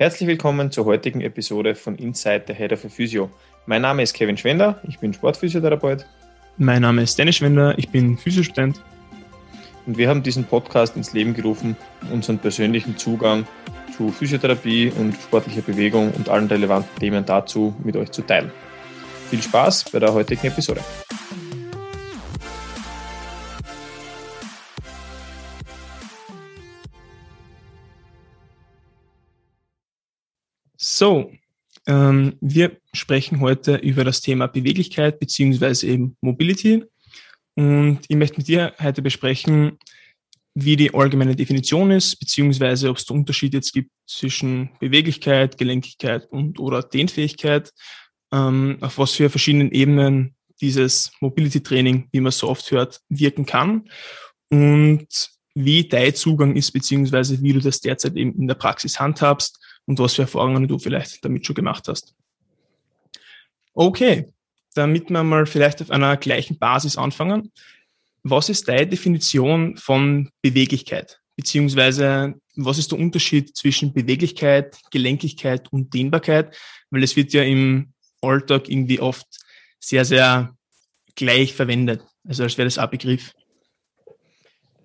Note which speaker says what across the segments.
Speaker 1: Herzlich willkommen zur heutigen Episode von Inside the Head of a Physio. Mein Name ist Kevin Schwender, ich bin Sportphysiotherapeut.
Speaker 2: Mein Name ist Dennis Schwender, ich bin Physiostudent.
Speaker 1: Und wir haben diesen Podcast ins Leben gerufen, um unseren persönlichen Zugang zu Physiotherapie und sportlicher Bewegung und allen relevanten Themen dazu mit euch zu teilen. Viel Spaß bei der heutigen Episode.
Speaker 2: So, ähm, wir sprechen heute über das Thema Beweglichkeit beziehungsweise eben Mobility. Und ich möchte mit dir heute besprechen, wie die allgemeine Definition ist, beziehungsweise ob es da Unterschied jetzt gibt zwischen Beweglichkeit, Gelenkigkeit und oder Dehnfähigkeit, ähm, auf was für verschiedenen Ebenen dieses Mobility Training, wie man so oft hört, wirken kann und wie dein Zugang ist, beziehungsweise wie du das derzeit eben in der Praxis handhabst und was für Erfahrungen du vielleicht damit schon gemacht hast. Okay, damit wir mal vielleicht auf einer gleichen Basis anfangen. Was ist deine Definition von Beweglichkeit? Beziehungsweise was ist der Unterschied zwischen Beweglichkeit, Gelenkigkeit und Dehnbarkeit? Weil es wird ja im Alltag irgendwie oft sehr, sehr gleich verwendet. Also als wäre das ein Begriff.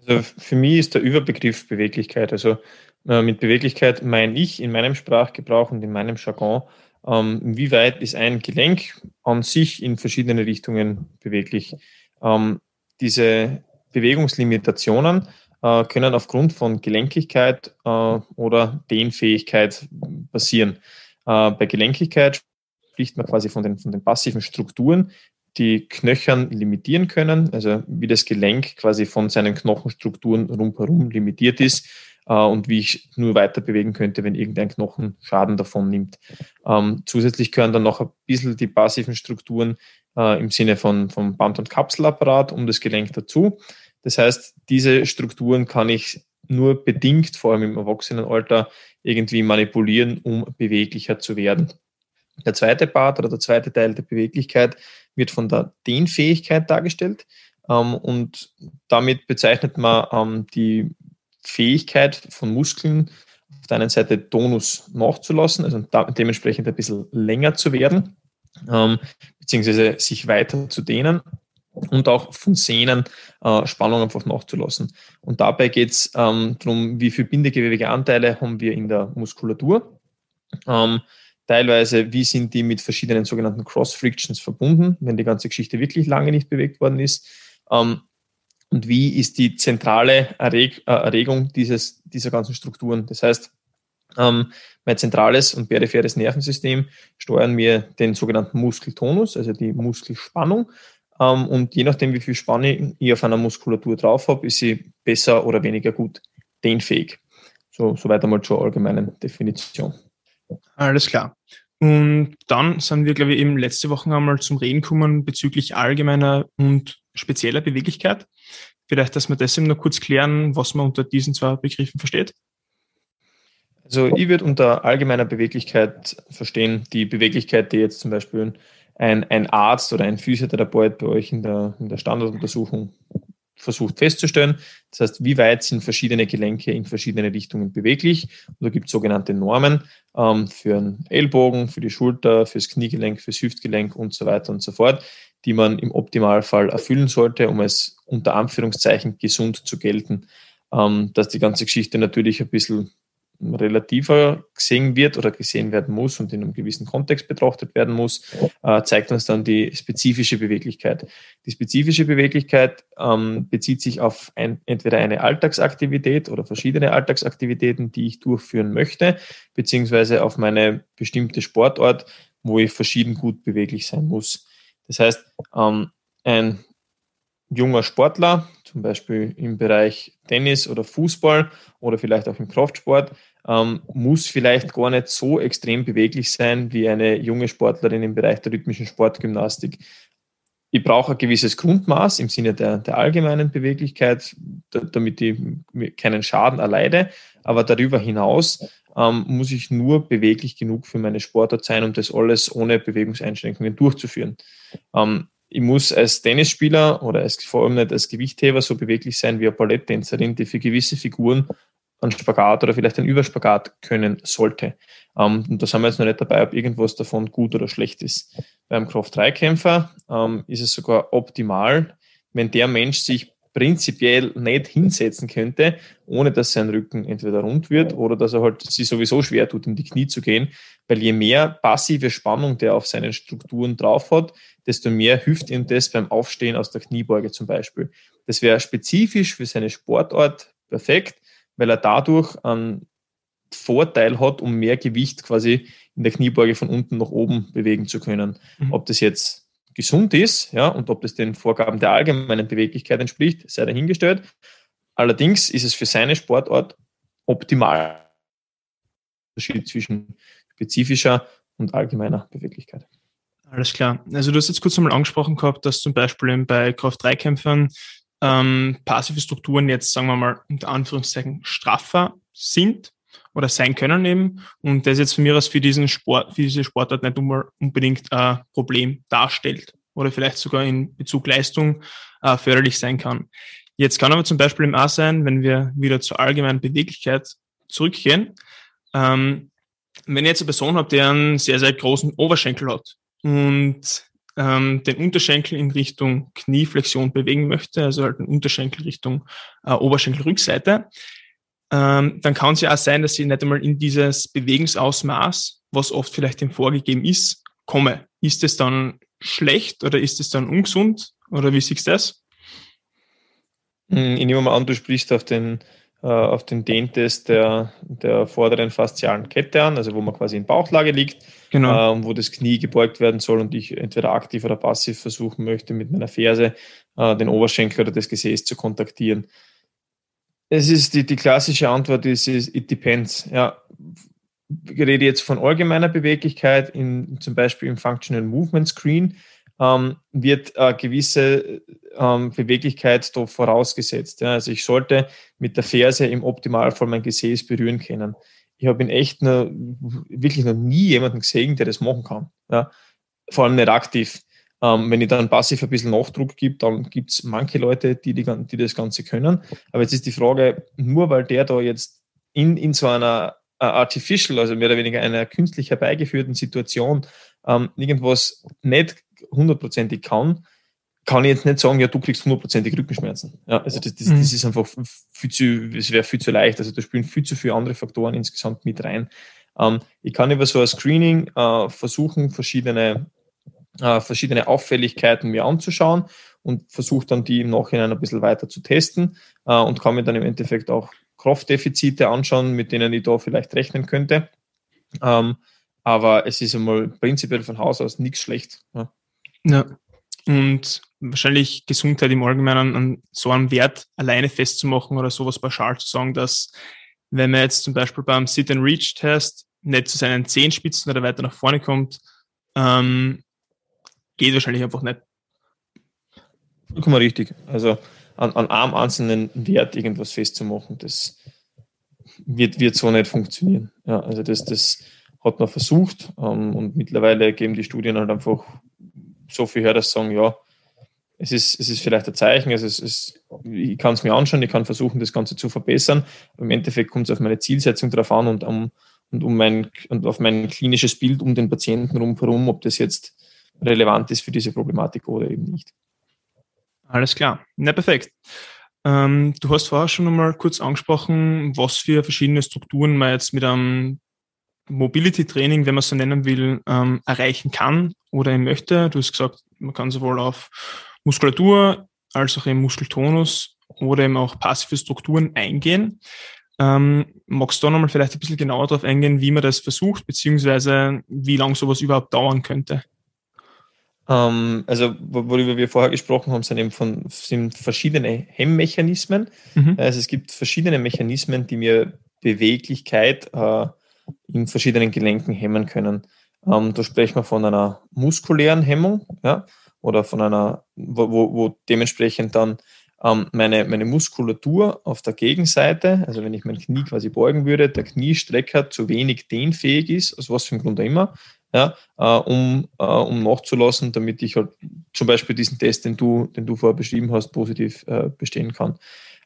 Speaker 1: Also für mich ist der Überbegriff Beweglichkeit. Also äh, mit Beweglichkeit meine ich in meinem Sprachgebrauch und in meinem Jargon, ähm, wie weit ist ein Gelenk an sich in verschiedene Richtungen beweglich. Ähm, diese Bewegungslimitationen äh, können aufgrund von Gelenkigkeit äh, oder Dehnfähigkeit passieren. Äh, bei Gelenkigkeit spricht man quasi von den, von den passiven Strukturen, die Knöchern limitieren können, also wie das Gelenk quasi von seinen Knochenstrukturen rundherum limitiert ist und wie ich nur weiter bewegen könnte, wenn irgendein Knochen Schaden davon nimmt. Ähm, zusätzlich gehören dann noch ein bisschen die passiven Strukturen äh, im Sinne von, vom Band- und Kapselapparat um das Gelenk dazu. Das heißt, diese Strukturen kann ich nur bedingt, vor allem im Erwachsenenalter, irgendwie manipulieren, um beweglicher zu werden. Der zweite Part oder der zweite Teil der Beweglichkeit wird von der Dehnfähigkeit dargestellt. Ähm, und damit bezeichnet man ähm, die Fähigkeit von Muskeln auf der einen Seite Tonus nachzulassen, also dementsprechend ein bisschen länger zu werden, ähm, beziehungsweise sich weiter zu dehnen und auch von Sehnen äh, Spannung einfach nachzulassen. Und dabei geht es ähm, darum, wie viele bindegewebige Anteile haben wir in der Muskulatur. Ähm, teilweise, wie sind die mit verschiedenen sogenannten Cross-Frictions verbunden, wenn die ganze Geschichte wirklich lange nicht bewegt worden ist. Ähm, und wie ist die zentrale Erreg äh, Erregung dieses, dieser ganzen Strukturen. Das heißt, ähm, mein zentrales und peripheres Nervensystem steuern mir den sogenannten Muskeltonus, also die Muskelspannung. Ähm, und je nachdem, wie viel Spannung ich auf einer Muskulatur drauf habe, ist sie besser oder weniger gut dehnfähig. So, soweit einmal zur allgemeinen Definition.
Speaker 2: Alles klar. Und dann sind wir, glaube ich, eben letzte Woche einmal zum Reden gekommen bezüglich allgemeiner und spezieller Beweglichkeit. Vielleicht, dass wir das eben noch kurz klären, was man unter diesen zwei Begriffen versteht.
Speaker 1: Also ich würde unter allgemeiner Beweglichkeit verstehen, die Beweglichkeit, die jetzt zum Beispiel ein, ein Arzt oder ein Physiotherapeut bei euch in der, in der Standarduntersuchung versucht festzustellen. Das heißt, wie weit sind verschiedene Gelenke in verschiedene Richtungen beweglich? Und da gibt es sogenannte Normen ähm, für den Ellbogen, für die Schulter, fürs Kniegelenk, fürs Hüftgelenk und so weiter und so fort, die man im Optimalfall erfüllen sollte, um es unter Anführungszeichen gesund zu gelten. Ähm, dass die ganze Geschichte natürlich ein bisschen relativer gesehen wird oder gesehen werden muss und in einem gewissen Kontext betrachtet werden muss, äh, zeigt uns dann die spezifische Beweglichkeit. Die spezifische Beweglichkeit ähm, bezieht sich auf ein, entweder eine Alltagsaktivität oder verschiedene Alltagsaktivitäten, die ich durchführen möchte, beziehungsweise auf meine bestimmte Sportort, wo ich verschieden gut beweglich sein muss. Das heißt, ähm, ein junger Sportler, zum Beispiel im Bereich Tennis oder Fußball oder vielleicht auch im Kraftsport, ähm, muss vielleicht gar nicht so extrem beweglich sein wie eine junge Sportlerin im Bereich der rhythmischen Sportgymnastik. Ich brauche ein gewisses Grundmaß im Sinne der, der allgemeinen Beweglichkeit, da, damit ich keinen Schaden erleide. Aber darüber hinaus ähm, muss ich nur beweglich genug für meine Sportart sein, um das alles ohne Bewegungseinschränkungen durchzuführen. Ähm, ich muss als Tennisspieler oder als, vor allem nicht als Gewichtheber so beweglich sein wie eine Balletttänzerin, die für gewisse Figuren einen Spagat oder vielleicht einen Überspagat können sollte. Ähm, und da sind wir jetzt noch nicht dabei, ob irgendwas davon gut oder schlecht ist. Beim Kraft-3-Kämpfer ähm, ist es sogar optimal, wenn der Mensch sich prinzipiell nicht hinsetzen könnte, ohne dass sein Rücken entweder rund wird oder dass er halt sich sowieso schwer tut, in die Knie zu gehen. Weil je mehr passive Spannung der auf seinen Strukturen drauf hat, desto mehr hilft ihm das beim Aufstehen aus der Kniebeuge zum Beispiel. Das wäre spezifisch für seine Sportart perfekt, weil er dadurch einen Vorteil hat, um mehr Gewicht quasi in der Kniebeuge von unten nach oben bewegen zu können. Mhm. Ob das jetzt gesund ist, ja, und ob das den Vorgaben der allgemeinen Beweglichkeit entspricht, sei dahingestellt. Allerdings ist es für seine Sportart optimal. Unterschied zwischen spezifischer und allgemeiner Beweglichkeit.
Speaker 2: Alles klar. Also du hast jetzt kurz einmal angesprochen gehabt, dass zum Beispiel bei Kraft-3-Kämpfern ähm, passive Strukturen jetzt, sagen wir mal, unter Anführungszeichen straffer sind oder sein können eben. Und das jetzt von mir aus für diesen Sport, für diese Sportart nicht unbedingt ein Problem darstellt oder vielleicht sogar in Bezug Leistung äh, förderlich sein kann. Jetzt kann aber zum Beispiel im A sein, wenn wir wieder zur allgemeinen Beweglichkeit zurückgehen. Ähm, wenn ich jetzt eine Person habe, die einen sehr, sehr großen Oberschenkel hat und ähm, den Unterschenkel in Richtung Knieflexion bewegen möchte, also halt den Unterschenkel Richtung äh, Oberschenkelrückseite, ähm, dann kann es ja auch sein, dass ich nicht einmal in dieses Bewegungsausmaß, was oft vielleicht dem vorgegeben ist, komme. Ist es dann schlecht oder ist es dann ungesund oder wie siehst du das?
Speaker 1: Hm, ich nehme mal an, du sprichst auf den, auf den Dehntest der, der vorderen faszialen Kette an, also wo man quasi in Bauchlage liegt, genau. äh, wo das Knie gebeugt werden soll und ich entweder aktiv oder passiv versuchen möchte, mit meiner Ferse äh, den Oberschenkel oder das Gesäß zu kontaktieren. Es ist die, die klassische Antwort ist, ist it depends. Ja, ich rede jetzt von allgemeiner Beweglichkeit, in, zum Beispiel im Functional Movement Screen ähm, wird äh, gewisse ähm, Beweglichkeit da vorausgesetzt. Ja. Also ich sollte mit der Ferse im Optimalfall mein Gesäß berühren können. Ich habe in echt noch, wirklich noch nie jemanden gesehen, der das machen kann. Ja. Vor allem nicht aktiv. Ähm, wenn ich dann passiv ein bisschen Nachdruck gebe, dann gibt es manche Leute, die, die, die das Ganze können. Aber jetzt ist die Frage, nur weil der da jetzt in, in so einer uh, artificial, also mehr oder weniger einer künstlich herbeigeführten Situation ähm, irgendwas nicht hundertprozentig kann, kann ich jetzt nicht sagen, ja, du kriegst hundertprozentig Rückenschmerzen. Ja, also das, das, mhm. das ist einfach viel zu, das wäre viel zu leicht. Also da spielen viel zu viele andere Faktoren insgesamt mit rein. Ähm, ich kann über so ein Screening äh, versuchen, verschiedene äh, verschiedene Auffälligkeiten mir anzuschauen und versuche dann die im Nachhinein ein bisschen weiter zu testen äh, und kann mir dann im Endeffekt auch Kraftdefizite anschauen, mit denen ich da vielleicht rechnen könnte. Ähm, aber es ist einmal prinzipiell von Haus aus nichts schlecht.
Speaker 2: Ja. Ja. Und wahrscheinlich Gesundheit im Allgemeinen an so einem Wert alleine festzumachen oder sowas pauschal zu sagen, dass wenn man jetzt zum Beispiel beim Sit-and-Reach-Test nicht zu seinen Zehenspitzen oder weiter nach vorne kommt, ähm, geht wahrscheinlich einfach nicht.
Speaker 1: Vollkommen richtig. Also an, an einem einzelnen Wert irgendwas festzumachen, das wird, wird so nicht funktionieren. Ja, also das, das hat man versucht ähm, und mittlerweile geben die Studien halt einfach so viel her, dass sagen, ja, es ist, es ist vielleicht ein Zeichen, also es ist, ich kann es mir anschauen, ich kann versuchen, das Ganze zu verbessern. Im Endeffekt kommt es auf meine Zielsetzung drauf an und, um, und, um mein, und auf mein klinisches Bild um den Patienten herum, ob das jetzt relevant ist für diese Problematik oder eben nicht.
Speaker 2: Alles klar. Na, perfekt. Ähm, du hast vorher schon einmal kurz angesprochen, was für verschiedene Strukturen man jetzt mit einem Mobility-Training, wenn man es so nennen will, ähm, erreichen kann oder möchte. Du hast gesagt, man kann sowohl auf Muskulatur als auch im Muskeltonus oder eben auch passive Strukturen eingehen. Ähm, magst du da nochmal vielleicht ein bisschen genauer darauf eingehen, wie man das versucht, beziehungsweise wie lange sowas überhaupt dauern könnte?
Speaker 1: Ähm, also, worüber wir vorher gesprochen haben, sind eben von, sind verschiedene Hemmmechanismen. Mhm. Also es gibt verschiedene Mechanismen, die mir Beweglichkeit äh, in verschiedenen Gelenken hemmen können. Ähm, da sprechen wir von einer muskulären Hemmung, ja, oder von einer, wo, wo, wo dementsprechend dann ähm, meine, meine Muskulatur auf der Gegenseite, also wenn ich mein Knie quasi beugen würde, der Kniestrecker zu wenig dehnfähig ist, aus was für einem Grund auch immer, ja, äh, um, äh, um nachzulassen, damit ich halt zum Beispiel diesen Test, den du, den du vorher beschrieben hast, positiv äh, bestehen kann.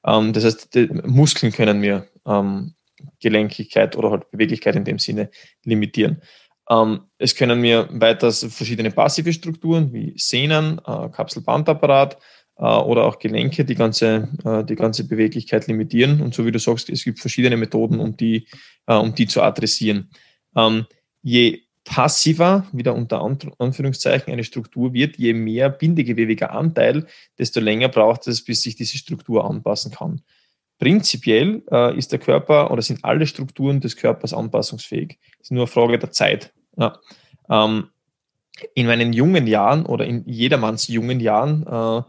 Speaker 1: Ähm, das heißt, Muskeln können mir ähm, Gelenkigkeit oder halt Beweglichkeit in dem Sinne limitieren. Ähm, es können mir weiters verschiedene passive Strukturen wie Sehnen, äh, Kapselbandapparat äh, oder auch Gelenke die ganze, äh, die ganze Beweglichkeit limitieren. Und so wie du sagst, es gibt verschiedene Methoden, um die, äh, um die zu adressieren. Ähm, je passiver, wieder unter Anführungszeichen, eine Struktur wird, je mehr bindegewebiger Anteil, desto länger braucht es, bis sich diese Struktur anpassen kann. Prinzipiell äh, ist der Körper oder sind alle Strukturen des Körpers anpassungsfähig. Es ist nur eine Frage der Zeit. Ja. Ähm, in meinen jungen Jahren oder in jedermanns jungen Jahren äh,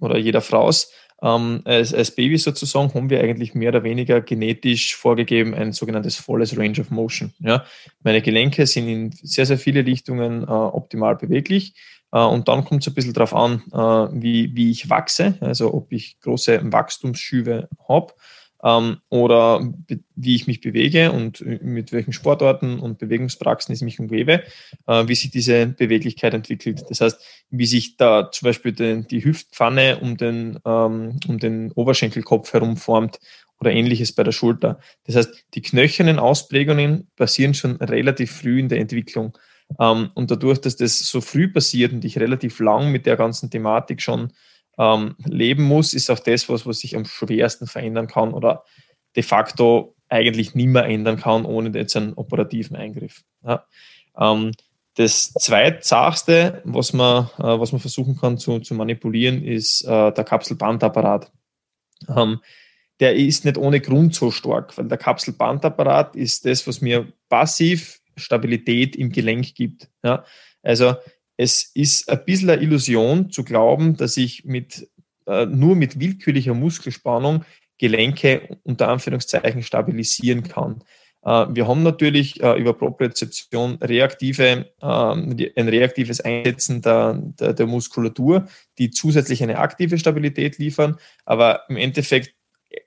Speaker 1: oder jeder Frau's ähm, als, als Baby sozusagen haben wir eigentlich mehr oder weniger genetisch vorgegeben ein sogenanntes volles Range of Motion. Ja? Meine Gelenke sind in sehr, sehr viele Richtungen äh, optimal beweglich. Äh, und dann kommt es ein bisschen darauf an, äh, wie, wie ich wachse, also ob ich große Wachstumsschübe habe ähm, oder wie ich mich bewege und mit welchen Sportarten und Bewegungspraxen ich mich umgebe, äh, wie sich diese Beweglichkeit entwickelt. Das heißt, wie sich da zum Beispiel die Hüftpfanne um den, ähm, um den Oberschenkelkopf herum formt oder ähnliches bei der Schulter. Das heißt, die knöchernen Ausprägungen passieren schon relativ früh in der Entwicklung. Ähm, und dadurch, dass das so früh passiert und ich relativ lang mit der ganzen Thematik schon ähm, leben muss, ist auch das, was, was sich am schwersten verändern kann oder de facto eigentlich nicht mehr ändern kann, ohne jetzt einen operativen Eingriff. Ja. Ähm, das zweitsachste, was man, äh, was man versuchen kann zu, zu manipulieren, ist äh, der Kapselbandapparat. Der ist nicht ohne Grund so stark, weil der Kapselbandapparat ist das, was mir passiv Stabilität im Gelenk gibt. Ja. Also es ist ein bisschen eine Illusion zu glauben, dass ich mit, äh, nur mit willkürlicher Muskelspannung Gelenke unter Anführungszeichen stabilisieren kann. Äh, wir haben natürlich äh, über Propriozeption reaktive, ähm, ein reaktives Einsetzen der, der, der, Muskulatur, die zusätzlich eine aktive Stabilität liefern, aber im Endeffekt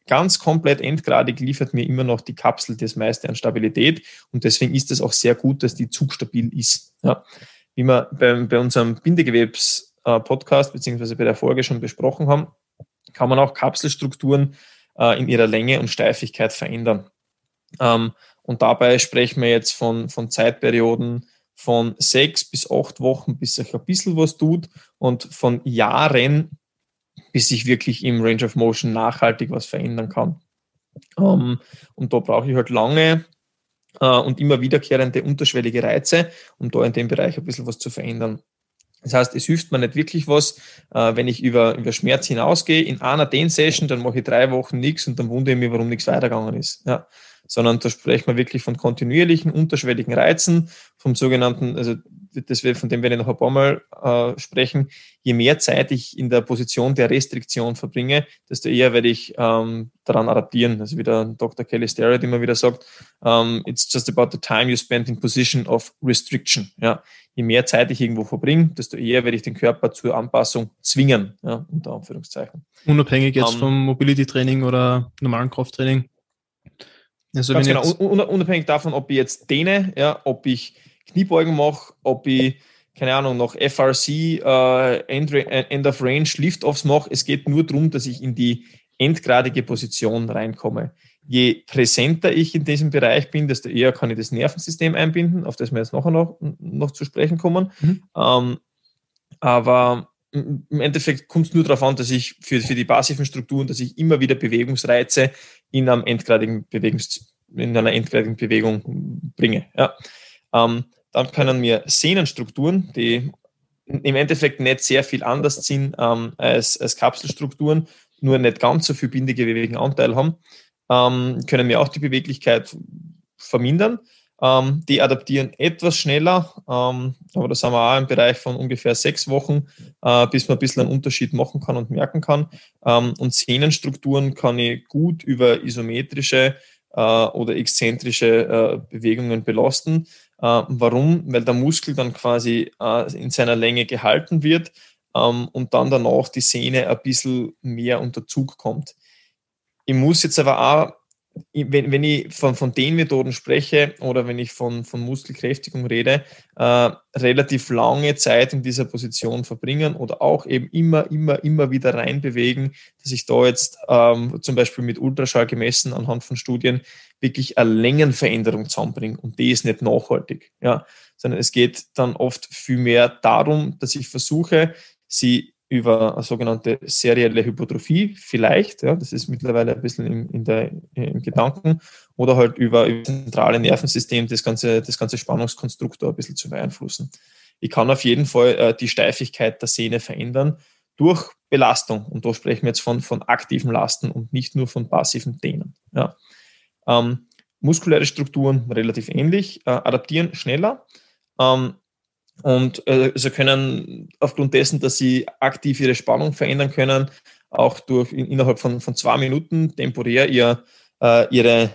Speaker 1: ganz komplett endgradig liefert mir immer noch die Kapsel das meiste an Stabilität und deswegen ist es auch sehr gut, dass die zugstabil ist. Ja wie wir bei, bei unserem Bindegewebs-Podcast beziehungsweise bei der Folge schon besprochen haben, kann man auch Kapselstrukturen äh, in ihrer Länge und Steifigkeit verändern. Ähm, und dabei sprechen wir jetzt von, von Zeitperioden von sechs bis acht Wochen, bis sich ein bisschen was tut und von Jahren, bis sich wirklich im Range of Motion nachhaltig was verändern kann. Ähm, und da brauche ich halt lange äh, und immer wiederkehrende unterschwellige Reize, um da in dem Bereich ein bisschen was zu verändern. Das heißt, es hilft mir nicht wirklich was, äh, wenn ich über, über Schmerz hinausgehe. In einer Den-Session, dann mache ich drei Wochen nichts und dann wundere ich mich, warum nichts weitergegangen ist. Ja. Sondern da sprechen wir wirklich von kontinuierlichen, unterschwelligen Reizen, vom sogenannten, also das wir, von dem werde ich noch ein paar Mal äh, sprechen, je mehr Zeit ich in der Position der Restriktion verbringe, desto eher werde ich ähm, daran adaptieren. Also wie der Dr. Kelly Starrett immer wieder sagt, um, ähm, it's just about the time you spend in position of restriction. Ja. Je mehr Zeit ich irgendwo verbringe, desto eher werde ich den Körper zur Anpassung zwingen, ja, unter Anführungszeichen.
Speaker 2: Unabhängig jetzt um, ähm, vom Mobility-Training oder normalen Krafttraining.
Speaker 1: Also genau, unabhängig davon, ob ich jetzt dehne, ja, ob ich Kniebeugen mache, ob ich, keine Ahnung, noch FRC, äh, End, End of Range, Lift-Offs mache. Es geht nur darum, dass ich in die endgradige Position reinkomme. Je präsenter ich in diesem Bereich bin, desto eher kann ich das Nervensystem einbinden, auf das wir jetzt nachher noch, noch zu sprechen kommen. Mhm. Ähm, aber im Endeffekt kommt es nur darauf an, dass ich für, für die passiven Strukturen, dass ich immer wieder Bewegungsreize in, einem endgradigen Bewegungs, in einer endgradigen Bewegung bringe. Ja. Ähm, dann können wir Sehnenstrukturen, die im Endeffekt nicht sehr viel anders sind ähm, als, als Kapselstrukturen, nur nicht ganz so viel bindegewebigen Anteil haben, ähm, können wir auch die Beweglichkeit vermindern. Ähm, die adaptieren etwas schneller, ähm, aber da sind wir auch im Bereich von ungefähr sechs Wochen, äh, bis man ein bisschen einen Unterschied machen kann und merken kann. Ähm, und Sehnenstrukturen kann ich gut über isometrische äh, oder exzentrische äh, Bewegungen belasten. Äh, warum? Weil der Muskel dann quasi äh, in seiner Länge gehalten wird ähm, und dann danach die Sehne ein bisschen mehr unter Zug kommt. Ich muss jetzt aber auch wenn, wenn ich von, von den Methoden spreche oder wenn ich von, von Muskelkräftigung rede, äh, relativ lange Zeit in dieser Position verbringen oder auch eben immer, immer, immer wieder reinbewegen, dass ich da jetzt ähm, zum Beispiel mit Ultraschall gemessen anhand von Studien wirklich eine Längenveränderung zusammenbringe. Und die ist nicht nachhaltig, ja, sondern es geht dann oft viel mehr darum, dass ich versuche, sie über eine sogenannte serielle Hypotrophie vielleicht, ja, das ist mittlerweile ein bisschen in, in der, im Gedanken, oder halt über, das zentrale Nervensystem das ganze, das ganze Spannungskonstrukt ein bisschen zu beeinflussen. Ich kann auf jeden Fall äh, die Steifigkeit der Sehne verändern durch Belastung. Und da sprechen wir jetzt von, von aktiven Lasten und nicht nur von passiven Dehnen. Ja. Ähm, muskuläre Strukturen relativ ähnlich, äh, adaptieren schneller. Ähm, und äh, sie können aufgrund dessen, dass sie aktiv ihre Spannung verändern können, auch durch innerhalb von, von zwei Minuten temporär ihr, äh, ihre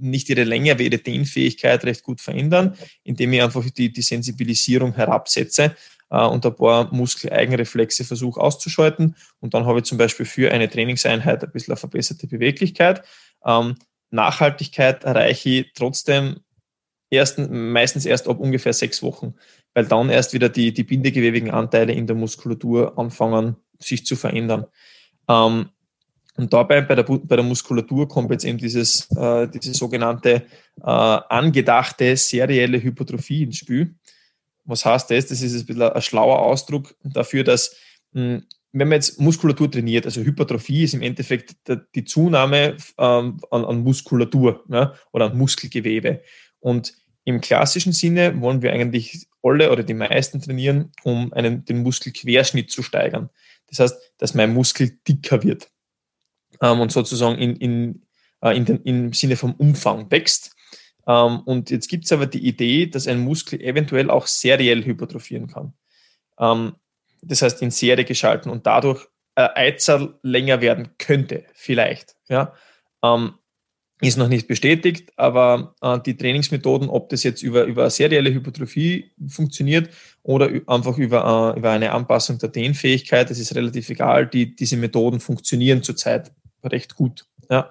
Speaker 1: nicht ihre Länge, aber ihre Dehnfähigkeit recht gut verändern, indem ich einfach die, die Sensibilisierung herabsetze äh, und ein paar Muskeleigenreflexe versuche auszuschalten. Und dann habe ich zum Beispiel für eine Trainingseinheit ein bisschen eine verbesserte Beweglichkeit. Ähm, Nachhaltigkeit erreiche ich trotzdem erst, meistens erst ab ungefähr sechs Wochen weil dann erst wieder die, die bindegewebigen Anteile in der Muskulatur anfangen, sich zu verändern. Ähm, und dabei bei der, bei der Muskulatur kommt jetzt eben dieses, äh, diese sogenannte äh, angedachte serielle Hypertrophie ins Spiel. Was heißt das? Das ist ein bisschen ein schlauer Ausdruck dafür, dass mh, hm, wenn man jetzt Muskulatur trainiert, also Hypertrophie ist im Endeffekt die Zunahme ähm, an, an, Muskulatur ja, oder an Muskelgewebe. Und im klassischen Sinne wollen wir eigentlich alle oder die meisten trainieren, um einen, den Muskelquerschnitt zu steigern. Das heißt, dass mein Muskel dicker wird ähm, und sozusagen in, in, äh, in den, im Sinne vom Umfang wächst. Ähm, und jetzt gibt es aber die Idee, dass ein Muskel eventuell auch seriell hypertrophieren kann. Ähm, das heißt, in Serie geschalten und dadurch äh, Eizahl länger werden könnte, vielleicht. Ja? Ähm, ist noch nicht bestätigt, aber äh, die Trainingsmethoden, ob das jetzt über, über serielle Hypertrophie funktioniert oder einfach über, äh, über eine Anpassung der Dehnfähigkeit, das ist relativ egal. Die, diese Methoden funktionieren zurzeit recht gut. Ja.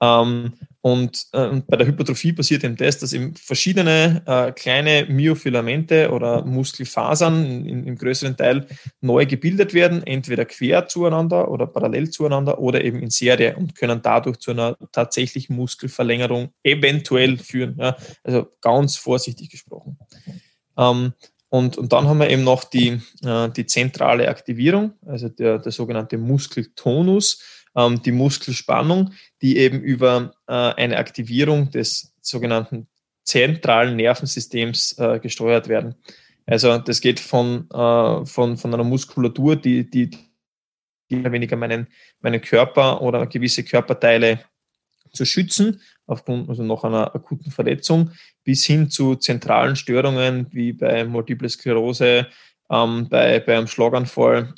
Speaker 1: Ähm, und, äh, bei der Hypertrophie passiert eben das, dass eben verschiedene äh, kleine Myofilamente oder Muskelfasern in, im größeren Teil neu gebildet werden, entweder quer zueinander oder parallel zueinander oder eben in Serie und können dadurch zu einer tatsächlichen Muskelverlängerung eventuell führen. Ja? Also ganz vorsichtig gesprochen. Ähm, und, und dann haben wir eben noch die, äh, die zentrale Aktivierung, also der, der sogenannte Muskeltonus ähm, die Muskelspannung, die eben über äh, eine Aktivierung des sogenannten zentralen Nervensystems äh, gesteuert werden. Also das geht von, äh, von, von einer Muskulatur, die, die, die weniger meinen, meinen Körper oder gewisse Körperteile zu schützen, aufgrund also nach einer akuten Verletzung, bis hin zu zentralen Störungen wie bei Multiple Sklerose, ähm, bei, bei einem Schlaganfall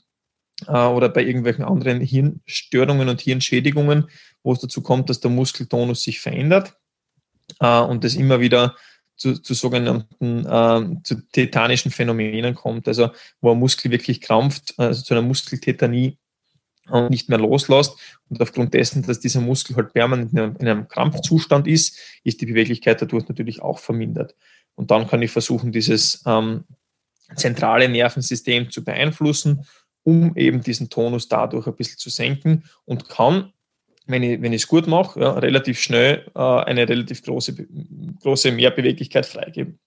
Speaker 1: oder bei irgendwelchen anderen Hirnstörungen und Hirnschädigungen, wo es dazu kommt, dass der Muskeltonus sich verändert äh, und das immer wieder zu, zu sogenannten äh, zu tetanischen Phänomenen kommt, also wo ein Muskel wirklich krampft, also zu einer Muskeltetanie und nicht mehr loslässt. Und aufgrund dessen, dass dieser Muskel halt permanent in einem, in einem Krampfzustand ist, ist die Beweglichkeit dadurch natürlich auch vermindert. Und dann kann ich versuchen, dieses ähm, zentrale Nervensystem zu beeinflussen um eben diesen Tonus dadurch ein bisschen zu senken und kann, wenn ich wenn es gut mache, ja, relativ schnell äh, eine relativ große, große Mehrbeweglichkeit freigeben.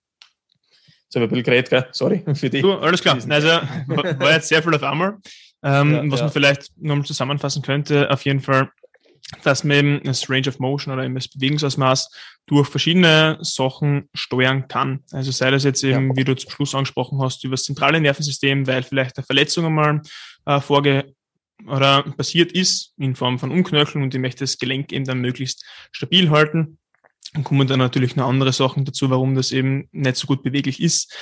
Speaker 1: So, ein bisschen geredet, gell? sorry für die.
Speaker 2: Du, alles klar. Also war jetzt sehr viel auf einmal. Ähm, ja, was ja. man vielleicht nochmal zusammenfassen könnte, auf jeden Fall dass man eben das Range of Motion oder eben das Bewegungsausmaß durch verschiedene Sachen steuern kann. Also sei das jetzt eben, ja. wie du zum Schluss angesprochen hast, über das zentrale Nervensystem, weil vielleicht eine Verletzung einmal äh, vorge oder passiert ist in Form von Umknöcheln und ich möchte das Gelenk eben dann möglichst stabil halten. Dann kommen dann natürlich noch andere Sachen dazu, warum das eben nicht so gut beweglich ist.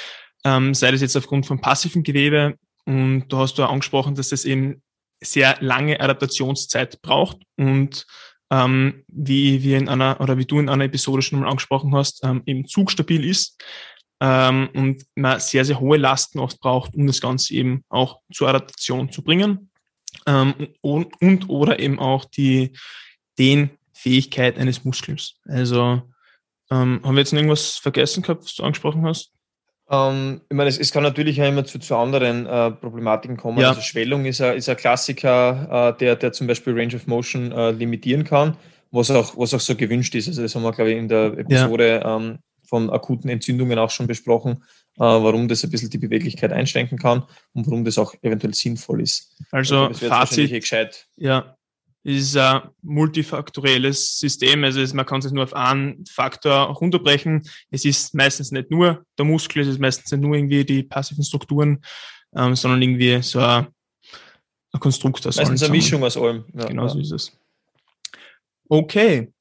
Speaker 2: Ähm, sei das jetzt aufgrund von passiven Gewebe und da hast du angesprochen, dass das eben sehr lange Adaptationszeit braucht und ähm, wie wir in einer oder wie du in einer Episode schon mal angesprochen hast, ähm, eben zugstabil ist ähm, und man sehr, sehr hohe Lasten oft braucht, um das Ganze eben auch zur Adaptation zu bringen ähm, und, und oder eben auch die den Fähigkeit eines Muskels. Also ähm, haben wir jetzt noch irgendwas vergessen gehabt, was du angesprochen hast?
Speaker 1: Ähm, ich meine, es, es, kann natürlich auch immer zu, zu anderen äh, Problematiken kommen. Ja. Also Schwellung ist ein, ist ein Klassiker, äh, der, der zum Beispiel Range of Motion äh, limitieren kann, was auch, was auch so gewünscht ist. Also das haben wir, glaube ich, in der Episode ja. ähm, von akuten Entzündungen auch schon besprochen, äh, warum das ein bisschen die Beweglichkeit einschränken kann und warum das auch eventuell sinnvoll ist.
Speaker 2: Also, also Fazit, ja, ist ein multifaktorielles System. Also man kann es nur auf einen Faktor runterbrechen. Es ist meistens nicht nur der Muskel, es ist meistens nicht nur irgendwie die passiven Strukturen, ähm, sondern irgendwie so ein, ein Konstrukt
Speaker 1: aus Meistens eine Mischung aus allem.
Speaker 2: Ja, genau ja. so ist es. Okay.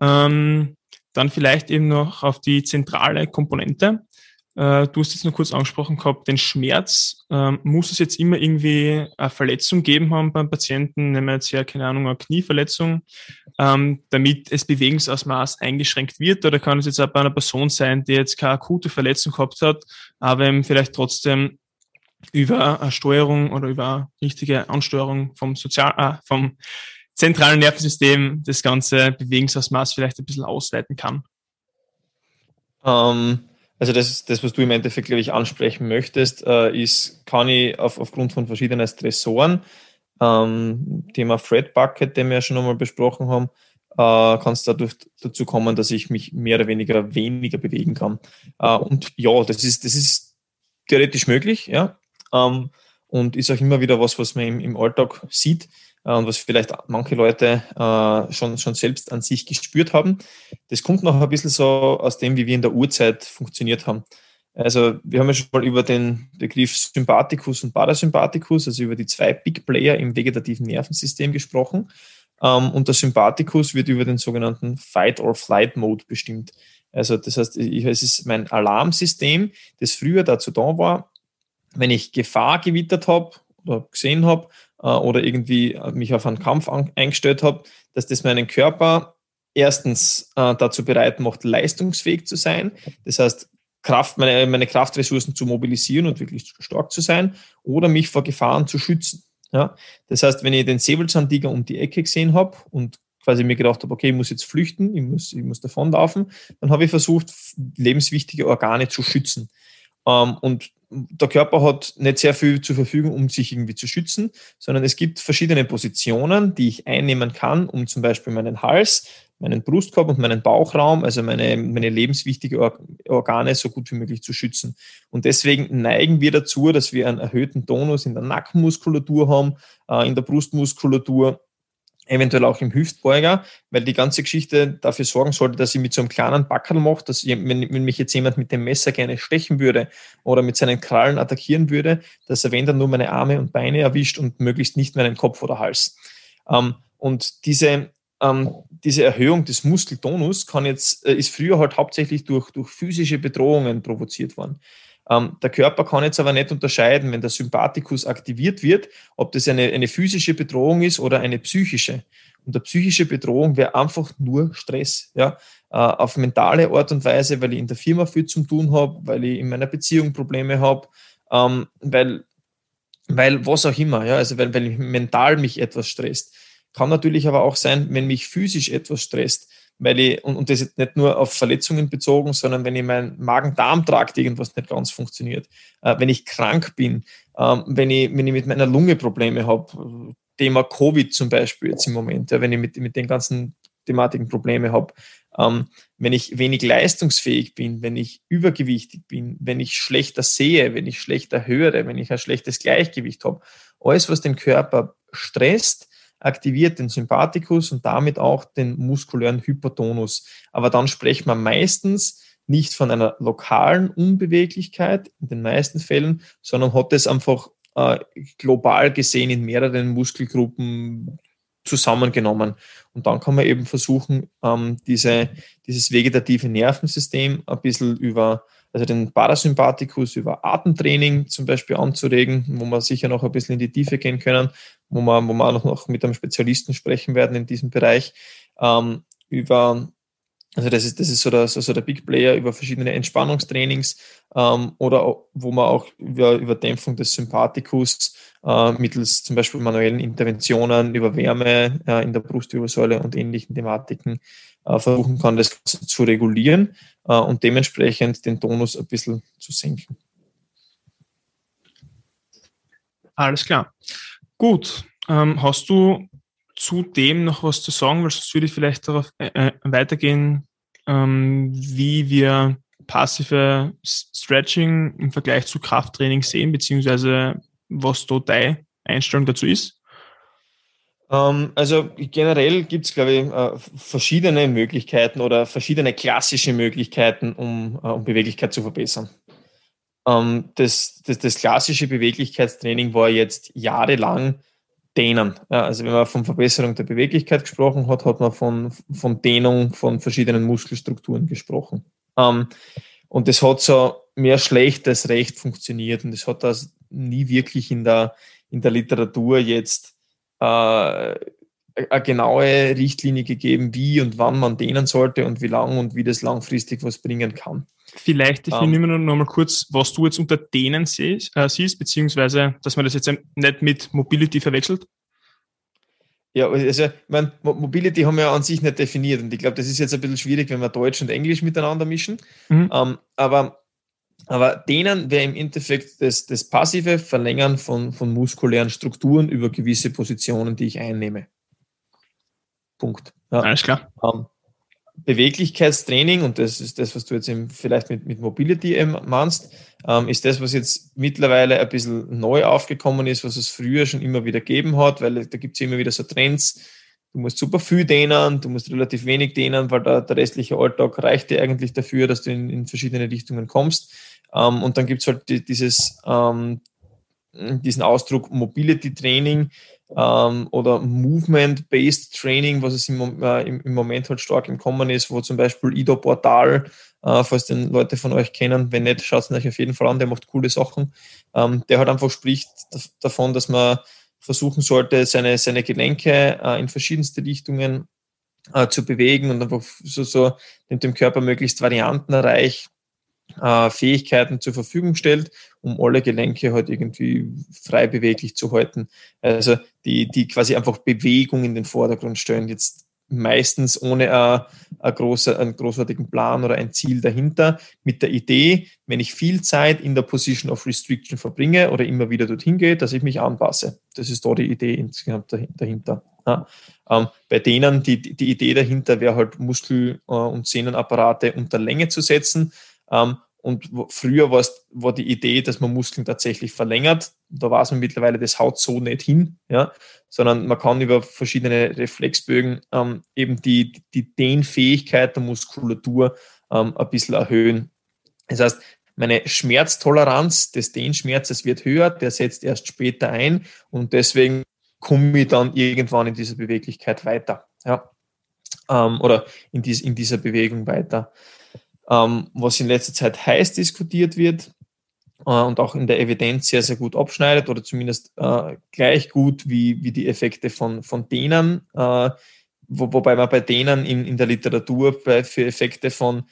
Speaker 2: Ähm, dann vielleicht eben noch auf die zentrale Komponente. Äh, du hast jetzt nur kurz angesprochen gehabt, den Schmerz. Ähm, muss es jetzt immer irgendwie eine Verletzung geben haben beim Patienten, nehmen wir jetzt ja, keine Ahnung, eine Knieverletzung, ähm, damit das Bewegungsausmaß eingeschränkt wird? Oder kann es jetzt auch bei einer Person sein, die jetzt keine akute Verletzung gehabt hat, aber eben vielleicht trotzdem über eine Steuerung oder über eine richtige Ansteuerung vom Sozial, äh, vom zentralen Nervensystem das ganze Bewegungsausmaß vielleicht ein bisschen ausweiten kann?
Speaker 1: Ähm, also das, das, was du im Endeffekt, glaube ich, ansprechen möchtest, äh, ist, kann ich auf, aufgrund von verschiedenen Stressoren, ähm, Thema Fred Bucket, den wir ja schon einmal besprochen haben, äh, kann es dadurch dazu kommen, dass ich mich mehr oder weniger weniger bewegen kann. Äh, und ja, das ist, das ist theoretisch möglich, ja. Ähm, und ist auch immer wieder was, was man im, im Alltag sieht und was vielleicht manche Leute äh, schon, schon selbst an sich gespürt haben. Das kommt noch ein bisschen so aus dem, wie wir in der Urzeit funktioniert haben. Also wir haben ja schon mal über den Begriff Sympathikus und Parasympathikus, also über die zwei Big Player im vegetativen Nervensystem gesprochen. Ähm, und der Sympathikus wird über den sogenannten Fight-or-Flight-Mode bestimmt. Also das heißt, es ist mein Alarmsystem, das früher dazu da war, wenn ich Gefahr gewittert habe oder gesehen habe, äh, oder irgendwie äh, mich auf einen Kampf eingestellt habe, dass das meinen Körper erstens äh, dazu bereit macht, leistungsfähig zu sein. Das heißt, Kraft, meine, meine Kraftressourcen zu mobilisieren und wirklich stark zu sein oder mich vor Gefahren zu schützen. Ja? Das heißt, wenn ich den Säbelzahntiger um die Ecke gesehen habe und quasi mir gedacht habe, okay, ich muss jetzt flüchten, ich muss, ich muss davonlaufen, dann habe ich versucht, lebenswichtige Organe zu schützen. Ähm, und der Körper hat nicht sehr viel zur Verfügung, um sich irgendwie zu schützen, sondern es gibt verschiedene Positionen, die ich einnehmen kann, um zum Beispiel meinen Hals, meinen Brustkorb und meinen Bauchraum, also meine, meine lebenswichtigen Organe so gut wie möglich zu schützen. Und deswegen neigen wir dazu, dass wir einen erhöhten Tonus in der Nackenmuskulatur haben, äh, in der Brustmuskulatur eventuell auch im Hüftbeuger, weil die ganze Geschichte dafür sorgen sollte, dass ich mit so einem kleinen Backerl mache, dass ich, wenn, wenn, mich jetzt jemand mit dem Messer gerne stechen würde oder mit seinen Krallen attackieren würde, dass er wenn dann nur meine Arme und Beine erwischt und möglichst nicht meinen Kopf oder Hals. Ähm, und diese, ähm, diese Erhöhung des Muskeltonus kann jetzt, äh, ist früher halt hauptsächlich durch, durch physische Bedrohungen provoziert worden. Ähm, der Körper kann jetzt aber nicht unterscheiden, wenn der Sympathikus aktiviert wird, ob das eine, eine physische Bedrohung ist oder eine psychische. Und eine psychische Bedrohung wäre einfach nur Stress. Ja? Äh, auf mentale Art und Weise, weil ich in der Firma viel zu tun habe, weil ich in meiner Beziehung Probleme habe, ähm, weil, weil was auch immer, ja? also weil, weil mental mich etwas stresst. Kann natürlich aber auch sein, wenn mich physisch etwas stresst weil ich, und, und das ist nicht nur auf Verletzungen bezogen, sondern wenn ich mein Magen-Darm-Trakt irgendwas nicht ganz funktioniert, äh, wenn ich krank bin, äh, wenn, ich, wenn ich mit meiner Lunge Probleme habe, Thema Covid zum Beispiel jetzt im Moment, ja, wenn ich mit, mit den ganzen Thematiken Probleme habe, ähm, wenn ich wenig leistungsfähig bin, wenn ich übergewichtig bin, wenn ich schlechter sehe, wenn ich schlechter höre, wenn ich ein schlechtes Gleichgewicht habe, alles, was den Körper stresst, aktiviert den Sympathikus und damit auch den muskulären Hypertonus. Aber dann sprechen wir meistens nicht von einer lokalen Unbeweglichkeit in den meisten Fällen, sondern hat es einfach äh, global gesehen in mehreren Muskelgruppen zusammengenommen. Und dann kann man eben versuchen, ähm, diese, dieses vegetative Nervensystem ein bisschen über also den Parasympathikus über Atemtraining zum Beispiel anzuregen, wo wir sicher noch ein bisschen in die Tiefe gehen können, wo wir, wo wir auch noch mit einem Spezialisten sprechen werden in diesem Bereich, ähm, über also das ist, das ist so der, so der Big Player über verschiedene Entspannungstrainings ähm, oder wo man auch über, über Dämpfung des Sympathikus äh, mittels zum Beispiel manuellen Interventionen über Wärme äh, in der Brustwirbelsäule und ähnlichen Thematiken versuchen kann, das zu regulieren äh, und dementsprechend den Tonus ein bisschen zu senken.
Speaker 2: Alles klar. Gut. Ähm, hast du zudem noch was zu sagen? Weil sonst würde ich vielleicht darauf äh, äh weitergehen, ähm, wie wir passive Stretching im Vergleich zu Krafttraining sehen, beziehungsweise was da deine Einstellung dazu ist?
Speaker 1: Ähm, also generell gibt es, glaube ich, äh, verschiedene Möglichkeiten oder verschiedene klassische Möglichkeiten, um, äh, um Beweglichkeit zu verbessern. Ähm, das, das, das klassische Beweglichkeitstraining war jetzt jahrelang Dehnen. Also wenn man von Verbesserung der Beweglichkeit gesprochen hat, hat man von, von Dehnung von verschiedenen Muskelstrukturen gesprochen. Ähm, und das hat so mehr schlecht als recht funktioniert und das hat das nie wirklich in der, in der Literatur jetzt eine genaue Richtlinie gegeben, wie und wann man dehnen sollte und wie lang und wie das langfristig was bringen kann.
Speaker 2: Vielleicht definieren wir noch mal kurz, was du jetzt unter denen siehst, äh, siehst, beziehungsweise, dass man das jetzt nicht mit Mobility verwechselt.
Speaker 1: Ja, also, ich meine, Mobility haben wir ja an sich nicht definiert und ich glaube, das ist jetzt ein bisschen schwierig, wenn wir Deutsch und Englisch miteinander mischen. Mhm. Ähm, aber, aber denen wäre im Endeffekt das, das passive Verlängern von, von muskulären Strukturen über gewisse Positionen, die ich einnehme. Punkt.
Speaker 2: Ja. Alles klar. Ähm,
Speaker 1: Beweglichkeitstraining, und das ist das, was du jetzt eben vielleicht mit, mit Mobility eben meinst, ähm, ist das, was jetzt mittlerweile ein bisschen neu aufgekommen ist, was es früher schon immer wieder gegeben hat, weil da gibt es immer wieder so Trends. Du musst super viel dehnen, du musst relativ wenig dehnen, weil der, der restliche Alltag reicht dir eigentlich dafür, dass du in, in verschiedene Richtungen kommst. Ähm, und dann gibt es halt die, dieses, ähm, diesen Ausdruck Mobility Training, ähm, oder Movement-Based Training, was es im, äh, im, im, Moment halt stark im Kommen ist, wo zum Beispiel Ido Portal, äh, falls den Leute von euch kennen, wenn nicht, schaut es euch auf jeden Fall an, der macht coole Sachen. Ähm, der halt einfach spricht davon, dass man versuchen sollte, seine, seine Gelenke äh, in verschiedenste Richtungen äh, zu bewegen und einfach so, so dem, dem Körper möglichst variantenreich äh, Fähigkeiten zur Verfügung stellt, um alle Gelenke halt irgendwie frei beweglich zu halten. Also die, die quasi einfach Bewegung in den Vordergrund stellen. Jetzt meistens ohne a, a große, einen großartigen Plan oder ein Ziel dahinter, mit der Idee, wenn ich viel Zeit in der Position of Restriction verbringe oder immer wieder dorthin gehe, dass ich mich anpasse. Das ist da die Idee insgesamt dahinter. Ja. Ähm, bei denen, die, die Idee dahinter wäre halt Muskel- äh, und Sehnenapparate unter Länge zu setzen, ähm, und früher war die Idee, dass man Muskeln tatsächlich verlängert. Da weiß man mittlerweile, das haut so nicht hin, ja, sondern man kann über verschiedene Reflexbögen ähm, eben die, die Dehnfähigkeit der Muskulatur ähm, ein bisschen erhöhen. Das heißt, meine Schmerztoleranz des Dehnschmerzes wird höher, der setzt erst später ein und deswegen komme ich dann irgendwann in dieser Beweglichkeit weiter, ja, ähm, oder in, dies, in dieser Bewegung weiter ähm, was in letzter Zeit heiß diskutiert wird äh, und auch in der Evidenz sehr, sehr gut abschneidet oder zumindest äh, gleich gut wie, wie die Effekte von, von denen, äh, wo, wobei man bei denen in, in der Literatur bei, für Effekte von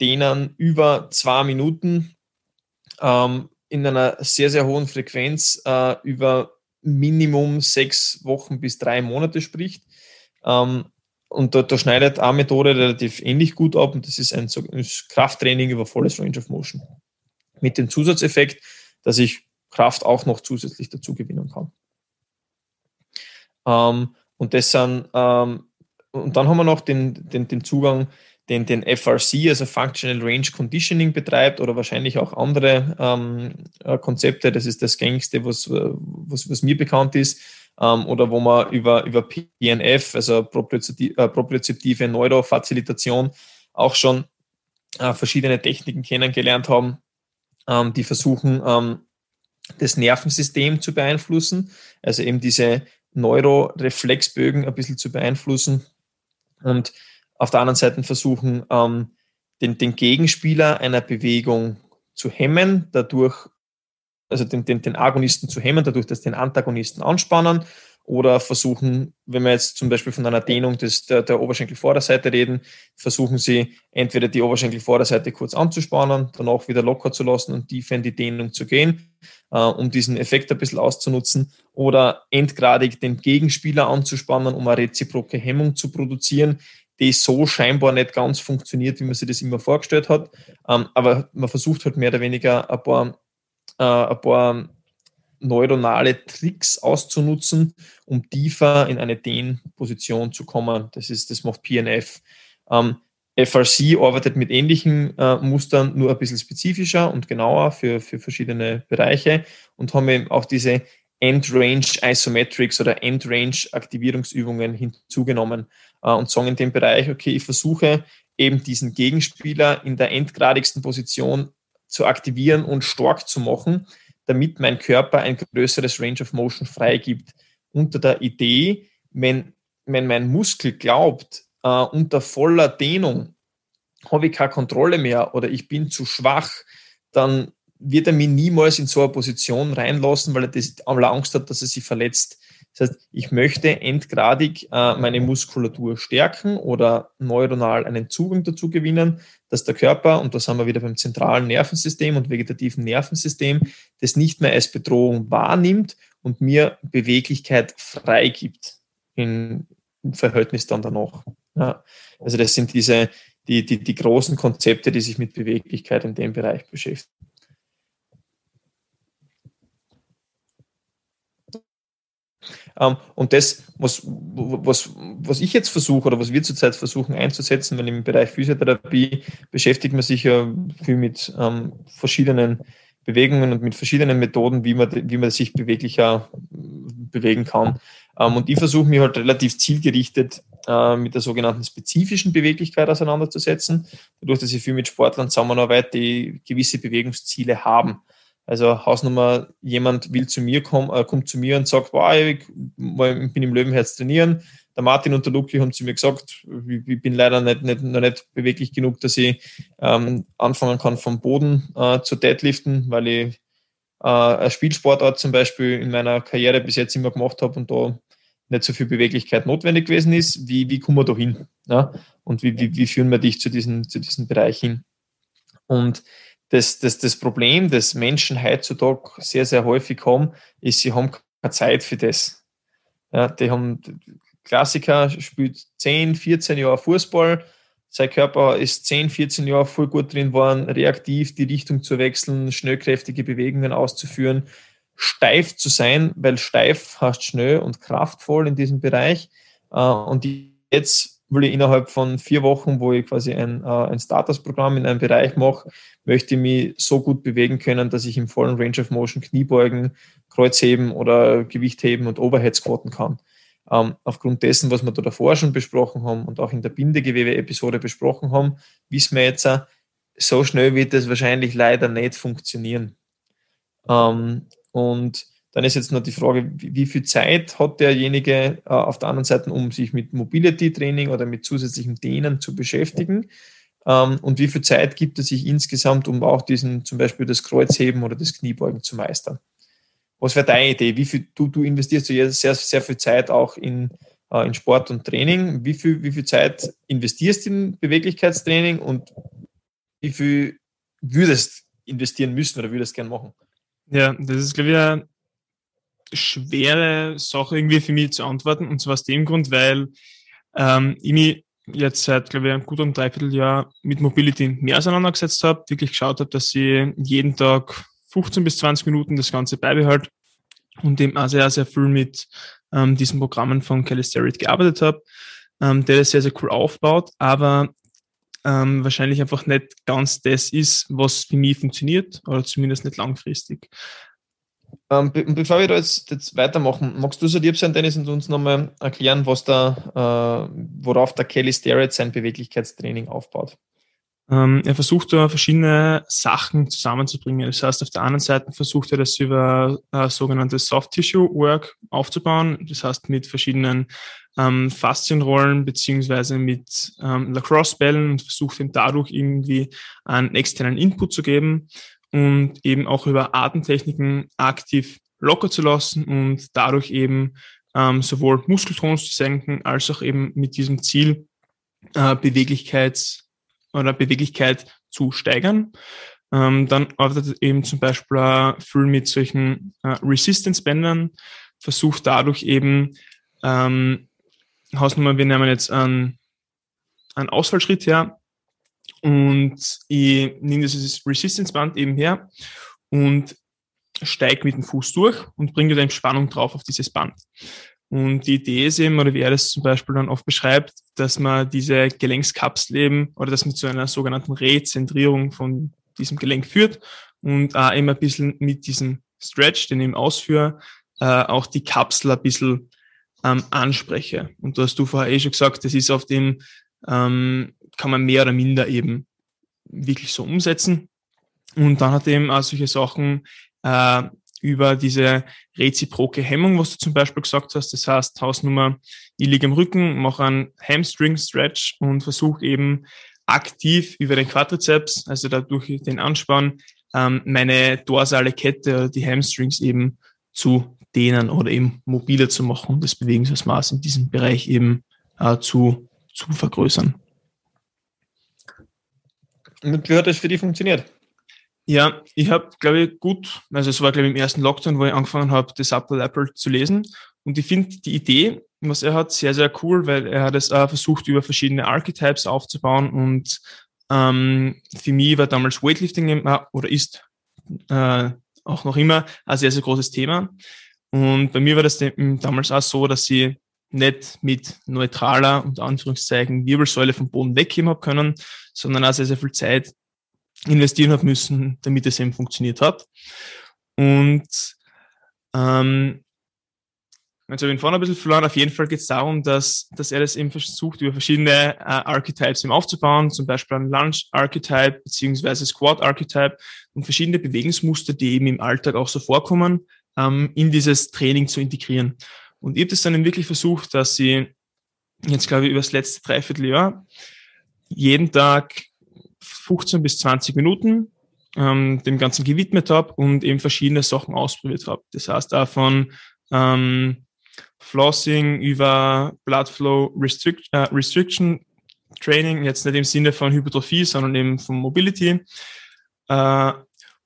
Speaker 1: denen über zwei Minuten ähm, in einer sehr, sehr hohen Frequenz äh, über Minimum sechs Wochen bis drei Monate spricht. Ähm, und da, da schneidet eine Methode relativ ähnlich gut ab und das ist ein, Krafttraining über volles Range of Motion. Mit dem Zusatzeffekt, dass ich Kraft auch noch zusätzlich dazu gewinnen kann. Ähm, und das sind, ähm, und dann haben wir noch den, den, den Zugang, den, den FRC, also Functional Range Conditioning betreibt oder wahrscheinlich auch andere ähm, äh, Konzepte. Das ist das gängigste, was, was, was mir bekannt ist ähm, oder wo man über, über PNF, also äh, propriozeptive Neurofazilitation, auch schon äh, verschiedene Techniken kennengelernt haben, ähm, die versuchen, ähm, das Nervensystem zu beeinflussen, also eben diese Neuroreflexbögen ein bisschen zu beeinflussen und auf der anderen Seite versuchen, ähm, den, den Gegenspieler einer Bewegung zu hemmen, dadurch also den, den, den Agonisten zu hemmen, dadurch, dass den Antagonisten anspannen oder versuchen, wenn wir jetzt zum Beispiel von einer Dehnung des, der, der Oberschenkelvorderseite reden, versuchen Sie entweder die Oberschenkelvorderseite kurz anzuspannen, danach wieder locker zu lassen und tiefer in die Dehnung zu gehen, äh, um diesen Effekt ein bisschen auszunutzen, oder endgradig den Gegenspieler anzuspannen, um eine reziproke Hemmung zu produzieren, die so scheinbar nicht ganz funktioniert, wie man sich das immer vorgestellt hat. Ähm, aber man versucht halt mehr oder weniger ein paar, äh, ein paar neuronale Tricks auszunutzen, um tiefer in eine Dehnposition zu kommen. Das ist, das macht PNF. Ähm, FRC arbeitet mit ähnlichen äh, Mustern, nur ein bisschen spezifischer und genauer für, für verschiedene Bereiche und haben eben auch diese End-Range Isometrics oder End-Range Aktivierungsübungen hinzugenommen äh, und sagen in dem Bereich, okay, ich versuche eben diesen Gegenspieler in der endgradigsten Position zu aktivieren und stark zu machen, damit mein Körper ein größeres Range of Motion freigibt. Unter der Idee, wenn, wenn mein Muskel glaubt, äh, unter voller Dehnung habe ich keine Kontrolle mehr oder ich bin zu schwach, dann wird er mich niemals in so eine Position reinlassen, weil er das, Angst hat, dass er sich verletzt. Das heißt, ich möchte endgradig äh, meine Muskulatur stärken oder neuronal einen Zugang dazu gewinnen, dass der Körper, und da sind wir wieder beim zentralen Nervensystem und vegetativen Nervensystem, das nicht mehr als Bedrohung wahrnimmt und mir Beweglichkeit freigibt im Verhältnis dann danach. Ja, also das sind diese, die, die, die großen Konzepte, die sich mit Beweglichkeit in dem Bereich beschäftigen. Und das, was, was, was ich jetzt versuche oder was wir zurzeit versuchen einzusetzen, weil im Bereich Physiotherapie beschäftigt man sich ja viel mit ähm, verschiedenen Bewegungen und mit verschiedenen Methoden, wie man, wie man sich beweglicher bewegen kann. Ähm, und ich versuche mich halt relativ zielgerichtet äh, mit der sogenannten spezifischen Beweglichkeit auseinanderzusetzen, dadurch, dass ich viel mit Sportlern zusammenarbeite, die gewisse Bewegungsziele haben. Also Hausnummer, jemand will zu mir kommen, äh, kommt zu mir und sagt, wow, ich, bin im Löwenherz trainieren. Der Martin und der Luki haben zu mir gesagt, ich, ich bin leider nicht, nicht, noch nicht beweglich genug, dass ich ähm, anfangen kann vom Boden äh, zu deadliften, weil ich äh, eine Spielsportart zum Beispiel in meiner Karriere bis jetzt immer gemacht habe und da nicht so viel Beweglichkeit notwendig gewesen ist. Wie, wie kommen wir da hin? Ja? Und wie, wie, wie führen wir dich zu diesem, zu diesem Bereich hin? Und das, das, das Problem, das Menschen heutzutage sehr, sehr häufig haben, ist, sie haben keine Zeit für das. Ja, die haben Klassiker, spielt 10, 14 Jahre Fußball, sein Körper ist 10, 14 Jahre voll gut drin geworden, reaktiv die Richtung zu wechseln, schnellkräftige Bewegungen auszuführen, steif zu sein, weil steif heißt schnell und kraftvoll in diesem Bereich. Äh, und jetzt will ich innerhalb von vier Wochen, wo ich quasi ein, äh, ein Status-Programm in einem Bereich mache, möchte ich mich so gut bewegen können, dass ich im vollen Range of Motion Kniebeugen, Kreuzheben oder Gewichtheben und Overhead squatten kann. Ähm, aufgrund dessen, was wir da davor schon besprochen haben und auch in der Bindegewebe-Episode besprochen haben, wissen wir jetzt, so schnell wird das wahrscheinlich leider nicht funktionieren. Ähm, und dann ist jetzt noch die Frage, wie viel Zeit hat derjenige äh, auf der anderen Seite, um sich mit Mobility-Training oder mit zusätzlichem Dehnen zu beschäftigen? Ähm, und wie viel Zeit gibt es sich insgesamt, um auch diesen, zum Beispiel das Kreuzheben oder das Kniebeugen zu meistern? Was wäre deine Idee? Wie viel, du, du investierst ja sehr, sehr viel Zeit auch in, äh, in Sport und Training. Wie viel, wie viel Zeit investierst du in Beweglichkeitstraining und wie viel würdest investieren müssen oder würdest gerne machen?
Speaker 2: Ja, das ist, glaube ich, eine schwere Sache irgendwie für mich zu antworten. Und zwar aus dem Grund, weil ähm, ich mich jetzt seit, glaube ich, einem guten Dreivierteljahr mit Mobility mehr auseinandergesetzt habe, wirklich geschaut habe, dass ich jeden Tag 15 bis 20 Minuten das Ganze beibehalte und eben auch sehr, sehr viel mit ähm, diesen Programmen von Kelly gearbeitet habe, ähm, der das sehr, sehr cool aufbaut, aber ähm, wahrscheinlich einfach nicht ganz das ist, was für mich funktioniert oder zumindest nicht langfristig.
Speaker 1: Ähm, be bevor wir da jetzt, jetzt, weitermachen, magst du so lieb sein, Dennis, und uns nochmal erklären, was da, äh, worauf der Kelly Starrett sein Beweglichkeitstraining aufbaut?
Speaker 2: Ähm, er versucht da verschiedene Sachen zusammenzubringen. Das heißt, auf der einen Seite versucht er das über äh, sogenanntes Soft Tissue Work aufzubauen. Das heißt, mit verschiedenen ähm, Faszienrollen beziehungsweise mit ähm, Lacrosse-Bällen und versucht ihm dadurch irgendwie einen externen Input zu geben und eben auch über Atemtechniken aktiv locker zu lassen und dadurch eben ähm, sowohl Muskeltonus zu senken, als auch eben mit diesem Ziel, äh, Beweglichkeit oder Beweglichkeit zu steigern. Ähm, dann arbeitet eben zum Beispiel auch viel mit solchen äh, Resistance-Bändern, versucht dadurch eben, ähm, Hausnummer, wir nehmen jetzt einen, einen Ausfallschritt her und ich nehme dieses Resistance-Band eben her und steige mit dem Fuß durch und bringe dann Spannung drauf auf dieses Band. Und die Idee ist eben, oder wie er das zum Beispiel dann oft beschreibt, dass man diese Gelenkskapsel eben oder dass man zu einer sogenannten Rezentrierung von diesem Gelenk führt und auch immer ein bisschen mit diesem Stretch, den ich eben ausführe, äh, auch die Kapsel ein bisschen ähm, anspreche. Und du hast du vorher eh schon gesagt, das ist auf dem, ähm, kann man mehr oder minder eben wirklich so umsetzen. Und dann hat eben auch solche Sachen äh, über diese reziproke Hemmung, was du zum Beispiel gesagt hast. Das heißt, Hausnummer, ich liege im Rücken, mache einen Hamstring-Stretch und versuche eben aktiv über den Quadrizeps, also dadurch den Anspann, ähm, meine dorsale Kette oder die Hamstrings eben zu dehnen oder eben mobiler zu machen und das Bewegungsmaß in diesem Bereich eben äh, zu, zu vergrößern.
Speaker 1: Und wie hat das für dich funktioniert?
Speaker 2: Ja, ich habe, glaube ich, gut, also es war, glaube ich, im ersten Lockdown, wo ich angefangen habe, das Apple Apple zu lesen. Und ich finde die Idee, was er hat, sehr, sehr cool, weil er hat es auch versucht, über verschiedene Archetypes aufzubauen. Und ähm, für mich war damals Weightlifting oder ist äh, auch noch immer ein sehr, sehr großes Thema. Und bei mir war das damals auch so, dass ich nicht mit neutraler, unter Anführungszeichen, Wirbelsäule vom Boden wegheben habe können, sondern auch sehr, sehr viel Zeit investieren habe müssen, damit es eben funktioniert hat. Und ähm, jetzt habe ich ihn vorne ein bisschen verloren. Auf jeden Fall geht es darum, dass, dass er das eben versucht, über verschiedene äh, Archetypes eben aufzubauen, zum Beispiel ein Lunge-Archetype beziehungsweise Squat-Archetype und verschiedene Bewegungsmuster, die eben im Alltag auch so vorkommen, ähm, in dieses Training zu integrieren. Und ich habe das dann wirklich versucht, dass sie jetzt, glaube ich, über das letzte Dreivierteljahr jeden Tag 15 bis 20 Minuten ähm, dem Ganzen gewidmet habe und eben verschiedene Sachen ausprobiert habe. Das heißt auch von ähm, Flossing über Blood Flow Restrict, äh, Restriction Training, jetzt nicht im Sinne von Hypertrophie, sondern eben von Mobility. Äh,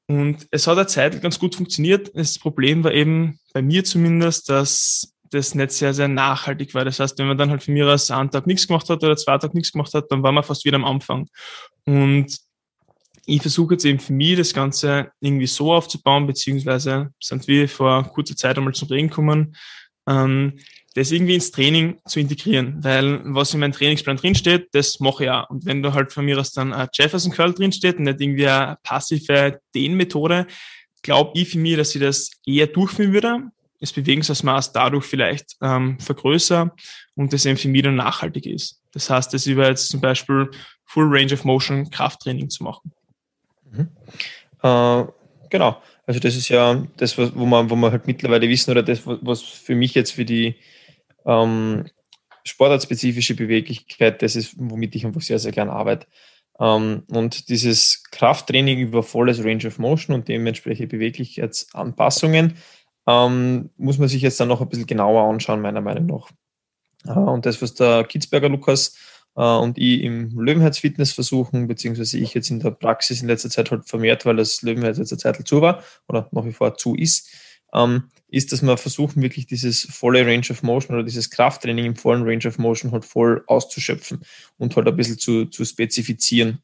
Speaker 2: und es hat eine Zeit ganz gut funktioniert. Das Problem war eben bei mir zumindest, dass das nicht sehr, sehr nachhaltig war. Das heißt, wenn man dann halt von mir aus einen Tag nichts gemacht hat oder zwei Tage nichts gemacht hat, dann war man fast wieder am Anfang. Und ich versuche jetzt eben für mich das Ganze irgendwie so aufzubauen, beziehungsweise sind wir vor kurzer Zeit einmal zum Reden gekommen, ähm, das irgendwie ins Training zu integrieren, weil was in meinem Trainingsplan drinsteht, das mache ich auch. Und wenn da halt von mir aus dann ein Jefferson Curl drinsteht und nicht irgendwie eine passive Dehnmethode, glaube ich für mich, dass ich das eher durchführen würde, das Bewegungsmaß dadurch vielleicht ähm, vergrößere und das mich dann nachhaltig ist. Das heißt, das über jetzt zum Beispiel Full Range of Motion Krafttraining zu machen.
Speaker 1: Mhm. Äh, genau. Also das ist ja das, wo man, wo man halt mittlerweile wissen, oder das, was für mich jetzt für die ähm, sportartspezifische Beweglichkeit, das ist, womit ich einfach sehr, sehr gern arbeite. Ähm, und dieses Krafttraining über volles Range of Motion und dementsprechende Beweglichkeitsanpassungen ähm, muss man sich jetzt dann noch ein bisschen genauer anschauen, meiner Meinung nach. Äh, und das, was der Kitzberger Lukas äh, und ich im Löwenherz Fitness versuchen, beziehungsweise ich jetzt in der Praxis in letzter Zeit halt vermehrt, weil das Löwenherz jetzt eine Zeit zu war oder nach wie vor zu ist, ähm, ist, dass wir versuchen, wirklich dieses volle Range of Motion oder dieses Krafttraining im vollen Range of Motion halt voll auszuschöpfen und halt ein bisschen zu, zu spezifizieren,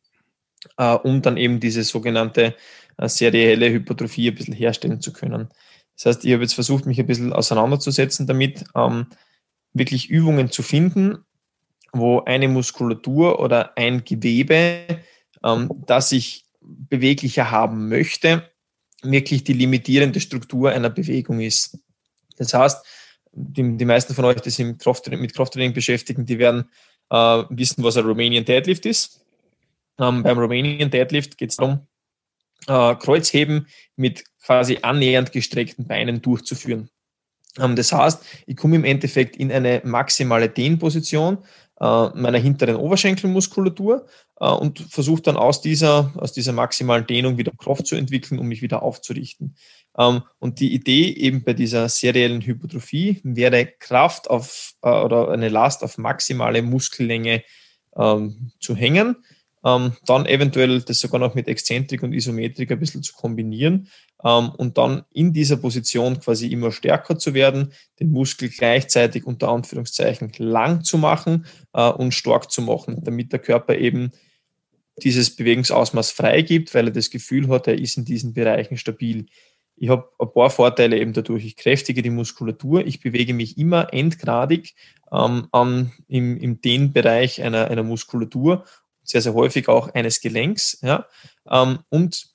Speaker 1: äh, um dann eben diese sogenannte äh, serielle Hypertrophie ein bisschen herstellen zu können. Das heißt, ich habe jetzt versucht, mich ein bisschen auseinanderzusetzen damit, ähm, wirklich Übungen zu finden, wo eine Muskulatur oder ein Gewebe, ähm, das ich beweglicher haben möchte, wirklich die limitierende Struktur einer Bewegung ist. Das heißt, die, die meisten von euch, die sich mit Krafttraining, mit Krafttraining beschäftigen, die werden äh, wissen, was ein Romanian Deadlift ist. Ähm, beim Romanian Deadlift geht es darum, äh, Kreuzheben mit quasi annähernd gestreckten Beinen durchzuführen. Ähm, das heißt, ich komme im Endeffekt in eine maximale Dehnposition äh, meiner hinteren Oberschenkelmuskulatur äh, und versuche dann aus dieser, aus dieser maximalen Dehnung wieder Kraft zu entwickeln, um mich wieder aufzurichten. Ähm, und die Idee eben bei dieser seriellen Hypertrophie wäre Kraft auf äh, oder eine Last auf maximale Muskellänge ähm, zu hängen. Dann eventuell das sogar noch mit Exzentrik und Isometrik ein bisschen zu kombinieren und dann in dieser Position quasi immer stärker zu werden, den Muskel gleichzeitig unter Anführungszeichen lang zu machen äh, und stark zu machen, damit der Körper eben dieses Bewegungsausmaß freigibt, weil er das Gefühl hat, er ist in diesen Bereichen stabil. Ich habe ein paar Vorteile eben dadurch. Ich kräftige die Muskulatur, ich bewege mich immer endgradig ähm, an, im, im Dehnbereich einer, einer Muskulatur, sehr, sehr häufig auch eines Gelenks. Ja? Ähm, und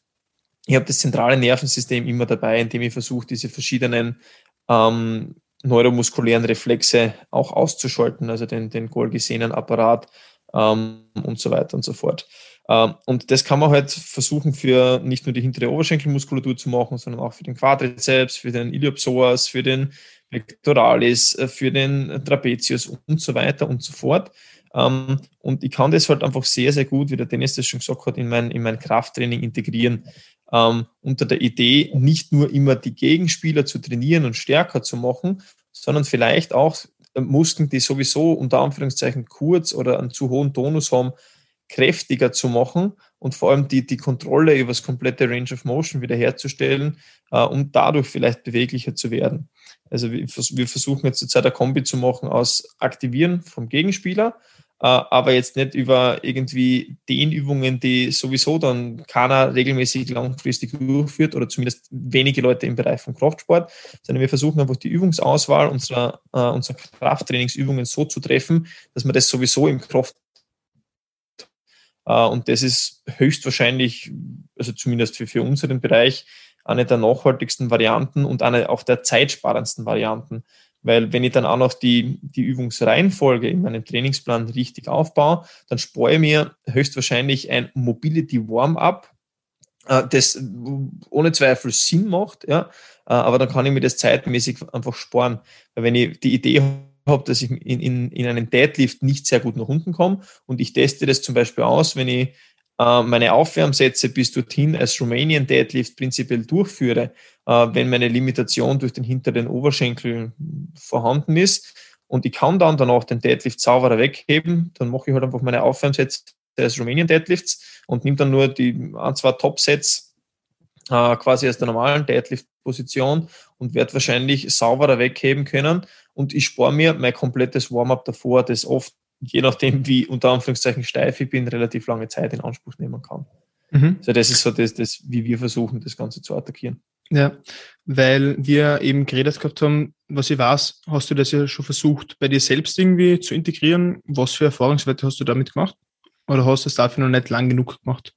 Speaker 1: ich habe das zentrale Nervensystem immer dabei, indem ich versuche, diese verschiedenen ähm, neuromuskulären Reflexe auch auszuschalten, also den, den Golgi-Sehnenapparat ähm, und so weiter und so fort. Ähm, und das kann man halt versuchen für nicht nur die hintere Oberschenkelmuskulatur zu machen, sondern auch für den Quadrizeps, für den Iliopsoas, für den Pectoralis, äh, für den Trapezius und so weiter und so fort. Ähm, und ich kann das halt einfach sehr, sehr gut, wie der Dennis das schon gesagt hat, in mein, in mein Krafttraining integrieren. Ähm, unter der Idee, nicht nur immer die Gegenspieler zu trainieren und stärker zu machen, sondern vielleicht auch äh, Muskeln, die sowieso unter Anführungszeichen kurz oder einen zu hohen Tonus haben, kräftiger zu machen und vor allem die, die Kontrolle über das komplette Range of Motion wiederherzustellen, äh, um dadurch vielleicht beweglicher zu werden. Also wir, wir versuchen jetzt zurzeit eine Kombi zu machen aus Aktivieren vom Gegenspieler, aber jetzt nicht über irgendwie Dehnübungen, die sowieso dann keiner regelmäßig langfristig durchführt oder zumindest wenige Leute im Bereich vom Kraftsport, sondern wir versuchen einfach die Übungsauswahl unserer, äh, unserer Krafttrainingsübungen so zu treffen, dass man das sowieso im Kraft äh, und das ist höchstwahrscheinlich, also zumindest für, für unseren Bereich, eine der nachhaltigsten Varianten und eine auch der zeitsparendsten Varianten. Weil wenn ich dann auch noch die, die Übungsreihenfolge in meinem Trainingsplan richtig aufbaue, dann spare ich mir höchstwahrscheinlich ein Mobility Warm-up, äh, das ohne Zweifel Sinn macht, ja, äh, aber dann kann ich mir das zeitmäßig einfach sparen. Weil wenn ich die Idee habe, dass ich in, in, in einem Deadlift nicht sehr gut nach unten komme und ich teste das zum Beispiel aus, wenn ich äh, meine Aufwärmsätze bis dorthin als Romanian Deadlift prinzipiell durchführe, wenn meine Limitation durch den hinteren Oberschenkel vorhanden ist und ich kann dann danach den Deadlift sauberer wegheben, dann mache ich halt einfach meine Aufwärmsätze als Romanian Deadlifts und nehme dann nur die ein, zwei Top-Sets äh, quasi aus der normalen Deadlift-Position und werde wahrscheinlich sauberer wegheben können und ich spare mir mein komplettes Warm-up davor, das oft, je nachdem wie unter Anführungszeichen steif ich bin, relativ lange Zeit in Anspruch nehmen kann. Mhm. Also das ist so das, das, wie wir versuchen, das Ganze zu attackieren.
Speaker 2: Ja, weil wir eben geredet gehabt haben, was ich weiß, hast du das ja schon versucht, bei dir selbst irgendwie zu integrieren. Was für Erfahrungswerte hast du damit gemacht? Oder hast du es dafür noch nicht lang genug gemacht?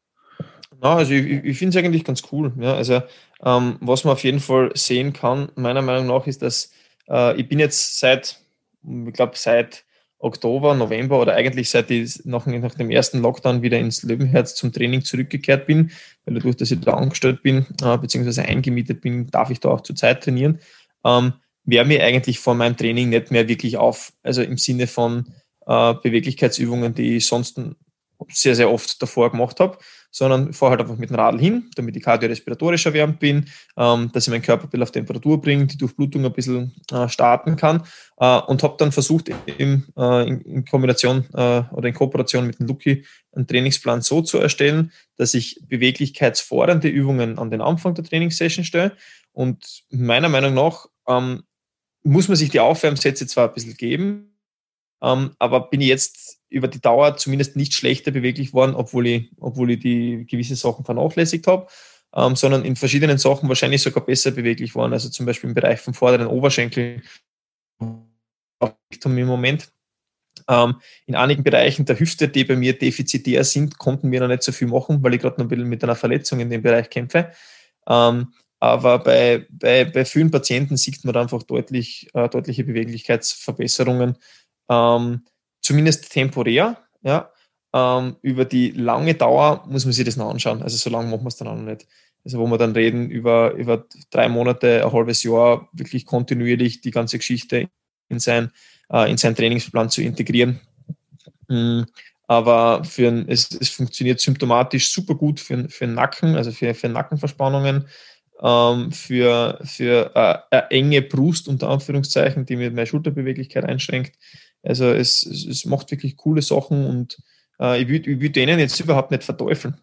Speaker 1: Na, also ich, ich finde es eigentlich ganz cool. Ja. Also ähm, was man auf jeden Fall sehen kann, meiner Meinung nach, ist, dass äh, ich bin jetzt seit, ich glaube, seit Oktober, November oder eigentlich seit ich nach, nach dem ersten Lockdown wieder ins Löwenherz zum Training zurückgekehrt bin, weil dadurch, dass ich da angestellt bin, äh, beziehungsweise eingemietet bin, darf ich da auch zur Zeit trainieren, ähm, wäre mir eigentlich von meinem Training nicht mehr wirklich auf. Also im Sinne von äh, Beweglichkeitsübungen, die ich sonst sehr, sehr oft davor gemacht habe, sondern fahre halt einfach mit dem Radl hin, damit ich kardiorespiratorisch erwärmt bin, ähm, dass ich meinen Körper ein bisschen auf Temperatur bringe, die Durchblutung ein bisschen äh, starten kann äh, und habe dann versucht, im, äh, in, in, Kombination äh, oder in Kooperation mit dem Luki einen Trainingsplan so zu erstellen, dass ich beweglichkeitsfordernde Übungen an den Anfang der Trainingssession stelle. Und meiner Meinung nach ähm, muss man sich die Aufwärmsätze zwar ein bisschen geben, ähm, aber bin ich jetzt über die Dauer zumindest nicht schlechter beweglich worden, obwohl ich, obwohl ich die gewisse Sachen vernachlässigt habe, ähm, sondern in verschiedenen Sachen wahrscheinlich sogar besser beweglich worden. Also zum Beispiel im Bereich vom vorderen Oberschenkel im Moment. Ähm, in einigen Bereichen der Hüfte, die bei mir defizitär sind, konnten wir noch nicht so viel machen, weil ich gerade noch ein bisschen mit einer Verletzung in dem Bereich kämpfe. Ähm, aber bei, bei, bei vielen Patienten sieht man einfach deutlich, äh, deutliche Beweglichkeitsverbesserungen. Ähm, zumindest temporär, ja. Ähm, über die lange Dauer muss man sich das noch anschauen. Also so lange machen wir es dann auch noch nicht. Also wo wir dann reden über, über drei Monate, ein halbes Jahr, wirklich kontinuierlich die ganze Geschichte in sein, äh, in seinen Trainingsplan zu integrieren. Mhm. Aber für ein, es, es funktioniert symptomatisch super gut für, für den Nacken, also für, für Nackenverspannungen. ähm, für, für äh, eine enge Brust unter Anführungszeichen, die mir meine Schulterbeweglichkeit einschränkt. Also es, es, es macht wirklich coole Sachen und äh, ich würde würd denen jetzt überhaupt nicht verteufeln.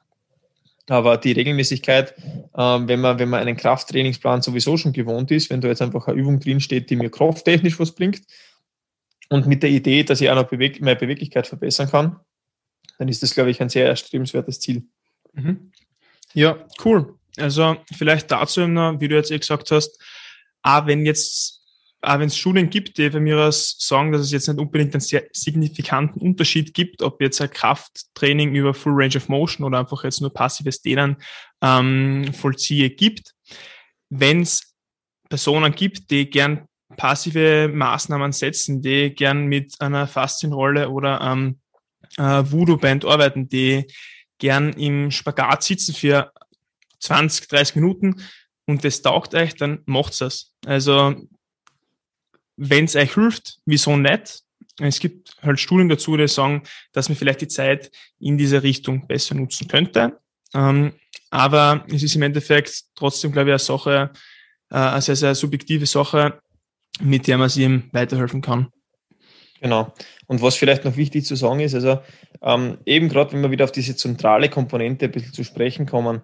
Speaker 1: Aber die Regelmäßigkeit, äh, wenn, man, wenn man einen Krafttrainingsplan sowieso schon gewohnt ist, wenn da jetzt einfach eine Übung drinsteht, die mir krafttechnisch was bringt und mit der Idee, dass ich auch noch Beweg meine Beweglichkeit verbessern kann, dann ist das, glaube ich, ein sehr erstrebenswertes Ziel.
Speaker 2: Mhm. Ja, cool. Also vielleicht dazu wie du jetzt eh gesagt hast, auch wenn jetzt auch wenn es Studien gibt, die von mir aus sagen, dass es jetzt nicht unbedingt einen sehr signifikanten Unterschied gibt, ob jetzt ein Krafttraining über Full Range of Motion oder einfach jetzt nur passives Dehnen ähm, vollziehe gibt. Wenn es Personen gibt, die gern passive Maßnahmen setzen, die gern mit einer Faszienrolle oder ähm, äh, Voodoo-Band arbeiten, die gern im Spagat sitzen für 20, 30 Minuten und das taugt euch, dann macht's das. Also wenn es euch hilft, wieso nicht? Es gibt halt Studien dazu, die sagen, dass man vielleicht die Zeit in diese Richtung besser nutzen könnte. Ähm, aber es ist im Endeffekt trotzdem, glaube ich, eine Sache, äh, eine sehr, sehr subjektive Sache, mit der man sich eben weiterhelfen kann.
Speaker 1: Genau. Und was vielleicht noch wichtig zu sagen ist, also ähm, eben gerade wenn wir wieder auf diese zentrale Komponente ein bisschen zu sprechen kommen,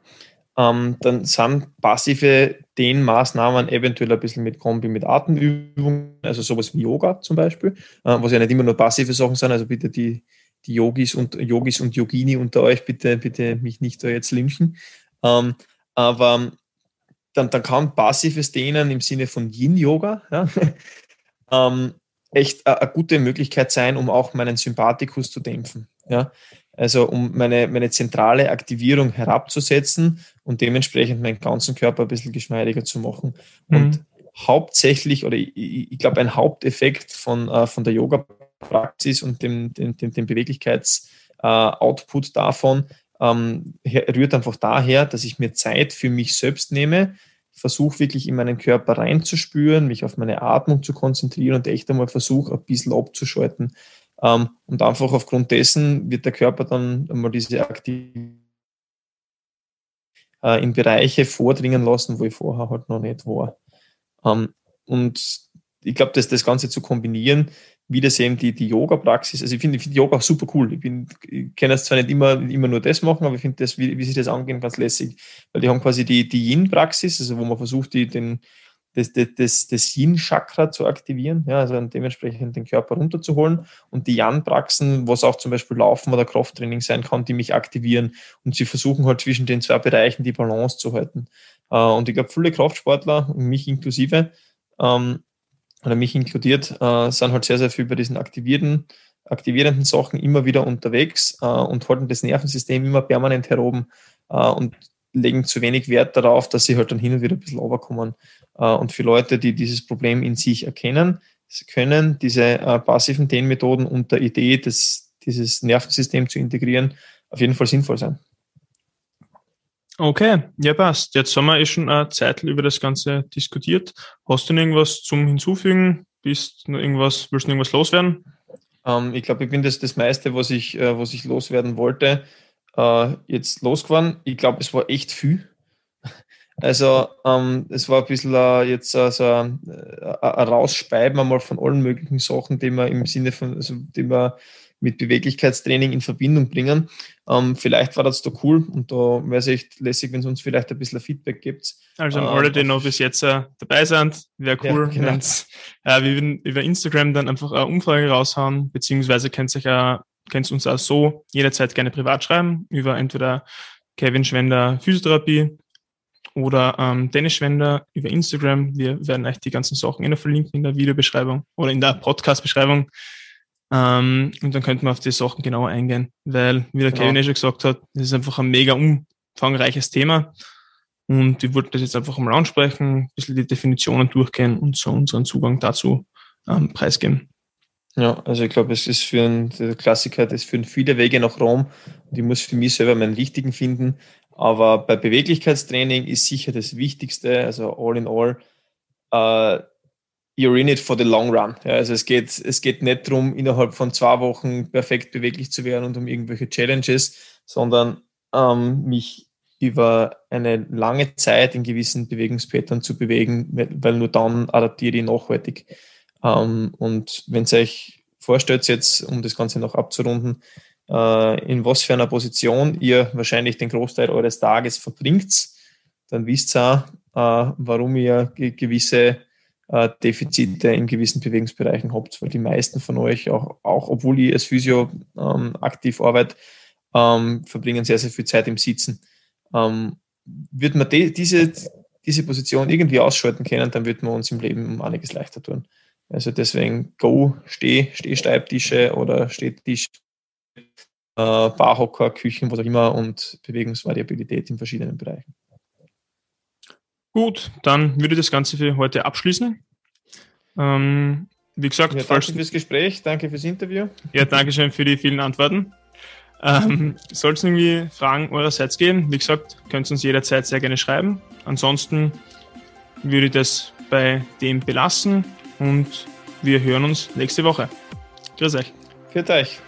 Speaker 1: ähm, dann sind passive Dehnmaßnahmen eventuell ein bisschen mit Kombi mit Atemübungen, also sowas wie Yoga zum Beispiel, äh, was ja nicht immer nur passive Sachen sind, also bitte die, die Yogis und Yogis und Yogini unter euch, bitte, bitte mich nicht da jetzt lynchen. Ähm, aber dann, dann kann passives Dehnen im Sinne von Yin-Yoga ja, ähm, echt eine gute Möglichkeit sein, um auch meinen Sympathikus zu dämpfen. Ja. Also um meine, meine zentrale Aktivierung herabzusetzen und dementsprechend meinen ganzen Körper ein bisschen geschmeidiger zu machen. Mhm. Und hauptsächlich, oder ich, ich glaube, ein Haupteffekt von, äh, von der Yoga-Praxis und dem, dem, dem, dem Beweglichkeits-Output äh, davon ähm, rührt einfach daher, dass ich mir Zeit für mich selbst nehme, versuche wirklich in meinen Körper reinzuspüren, mich auf meine Atmung zu konzentrieren und echt einmal versuche, ein bisschen abzuschalten. Ähm, und einfach aufgrund dessen wird der Körper dann einmal diese Aktivität äh, in Bereiche vordringen lassen, wo ich vorher halt noch nicht war. Ähm, und ich glaube, dass das Ganze zu kombinieren, wie das eben die, die Yoga-Praxis, also ich finde find Yoga auch super cool. Ich, bin, ich kann jetzt zwar nicht immer, immer nur das machen, aber ich finde das, wie, wie sie das angehen, ganz lässig. Weil die haben quasi die, die Yin-Praxis, also wo man versucht, die, den, das, das, das Yin-Chakra zu aktivieren, ja, also dementsprechend den Körper runterzuholen und die Yan-Praxen, was auch zum Beispiel Laufen oder Krafttraining sein kann, die mich aktivieren und sie versuchen halt zwischen den zwei Bereichen die Balance zu halten. Äh, und ich glaube, viele Kraftsportler, mich inklusive, ähm, oder mich inkludiert, äh, sind halt sehr, sehr viel bei diesen aktivierten, aktivierenden Sachen immer wieder unterwegs äh, und halten das Nervensystem immer permanent heroben und legen zu wenig Wert darauf, dass sie halt dann hin und wieder ein bisschen overkommen. Äh, und für Leute, die dieses Problem in sich erkennen, können diese äh, passiven Dehnmethoden und der Idee, des, dieses Nervensystem zu integrieren, auf jeden Fall sinnvoll sein.
Speaker 2: Okay, ja passt. Jetzt haben wir eh schon eine Zeit über das Ganze diskutiert. Hast du noch irgendwas zum Hinzufügen? Bist noch irgendwas, willst du noch irgendwas loswerden?
Speaker 1: Ähm, ich glaube, ich bin das das meiste, was ich, äh, was ich loswerden wollte äh, jetzt losgeworden. Ich glaube, es war echt viel. Also ähm, es war ein bisschen äh, jetzt also, ein, ein Rausspeiben einmal von allen möglichen Sachen, die wir im Sinne von, also die wir mit Beweglichkeitstraining in Verbindung bringen. Ähm, vielleicht war das da cool und da wäre es echt lässig, wenn es uns vielleicht ein bisschen Feedback gibt.
Speaker 2: Also an alle, die noch bis jetzt äh, dabei sind, wäre cool, ja, genau. äh, wir würden über Instagram dann einfach eine Umfrage raushauen, beziehungsweise könnt ihr euch auch könnt uns auch so jederzeit gerne privat schreiben über entweder Kevin Schwender Physiotherapie oder ähm, Dennis Schwender über Instagram. Wir werden euch die ganzen Sachen immer verlinken in der Videobeschreibung oder in der Podcast-Beschreibung. Ähm, und dann könnten wir auf die Sachen genauer eingehen, weil, wie der genau. Kevin eh schon gesagt hat, das ist einfach ein mega umfangreiches Thema. Und ich wollte das jetzt einfach mal ansprechen, ein bisschen die Definitionen durchgehen und so unseren Zugang dazu ähm, preisgeben.
Speaker 1: Ja, also ich glaube, es ist für einen, Klassiker, das führen viele Wege nach Rom und ich muss für mich selber meinen richtigen finden. Aber bei Beweglichkeitstraining ist sicher das Wichtigste, also all in all, uh, you're in it for the long run. Ja, also es geht, es geht nicht darum, innerhalb von zwei Wochen perfekt beweglich zu werden und um irgendwelche Challenges, sondern ähm, mich über eine lange Zeit in gewissen Bewegungspattern zu bewegen, weil nur dann adaptiere ich nachhaltig. Ähm, und wenn ihr euch vorstellt, jetzt, um das Ganze noch abzurunden, äh, in was für einer Position ihr wahrscheinlich den Großteil eures Tages verbringt, dann wisst ihr auch, äh, warum ihr gewisse äh, Defizite in gewissen Bewegungsbereichen habt, weil die meisten von euch, auch, auch obwohl ich als Physio ähm, aktiv arbeite, ähm, verbringen sehr, sehr viel Zeit im Sitzen. Ähm, wird man die, diese, diese Position irgendwie ausschalten können, dann wird man uns im Leben um einiges leichter tun. Also deswegen Go, Steh, Stehsteibtische oder Stehtisch, äh, Barhocker, Küchen, was auch immer und Bewegungsvariabilität in verschiedenen Bereichen.
Speaker 2: Gut, dann würde ich das Ganze für heute abschließen. Ähm, wie gesagt,
Speaker 1: ja, danke fürs Gespräch, danke fürs Interview.
Speaker 2: Ja, danke schön für die vielen Antworten. Ähm, Soll es irgendwie Fragen eurerseits geben? Wie gesagt, könnt ihr uns jederzeit sehr gerne schreiben. Ansonsten würde ich das bei dem belassen und wir hören uns nächste Woche. Grüß euch.
Speaker 1: Für euch.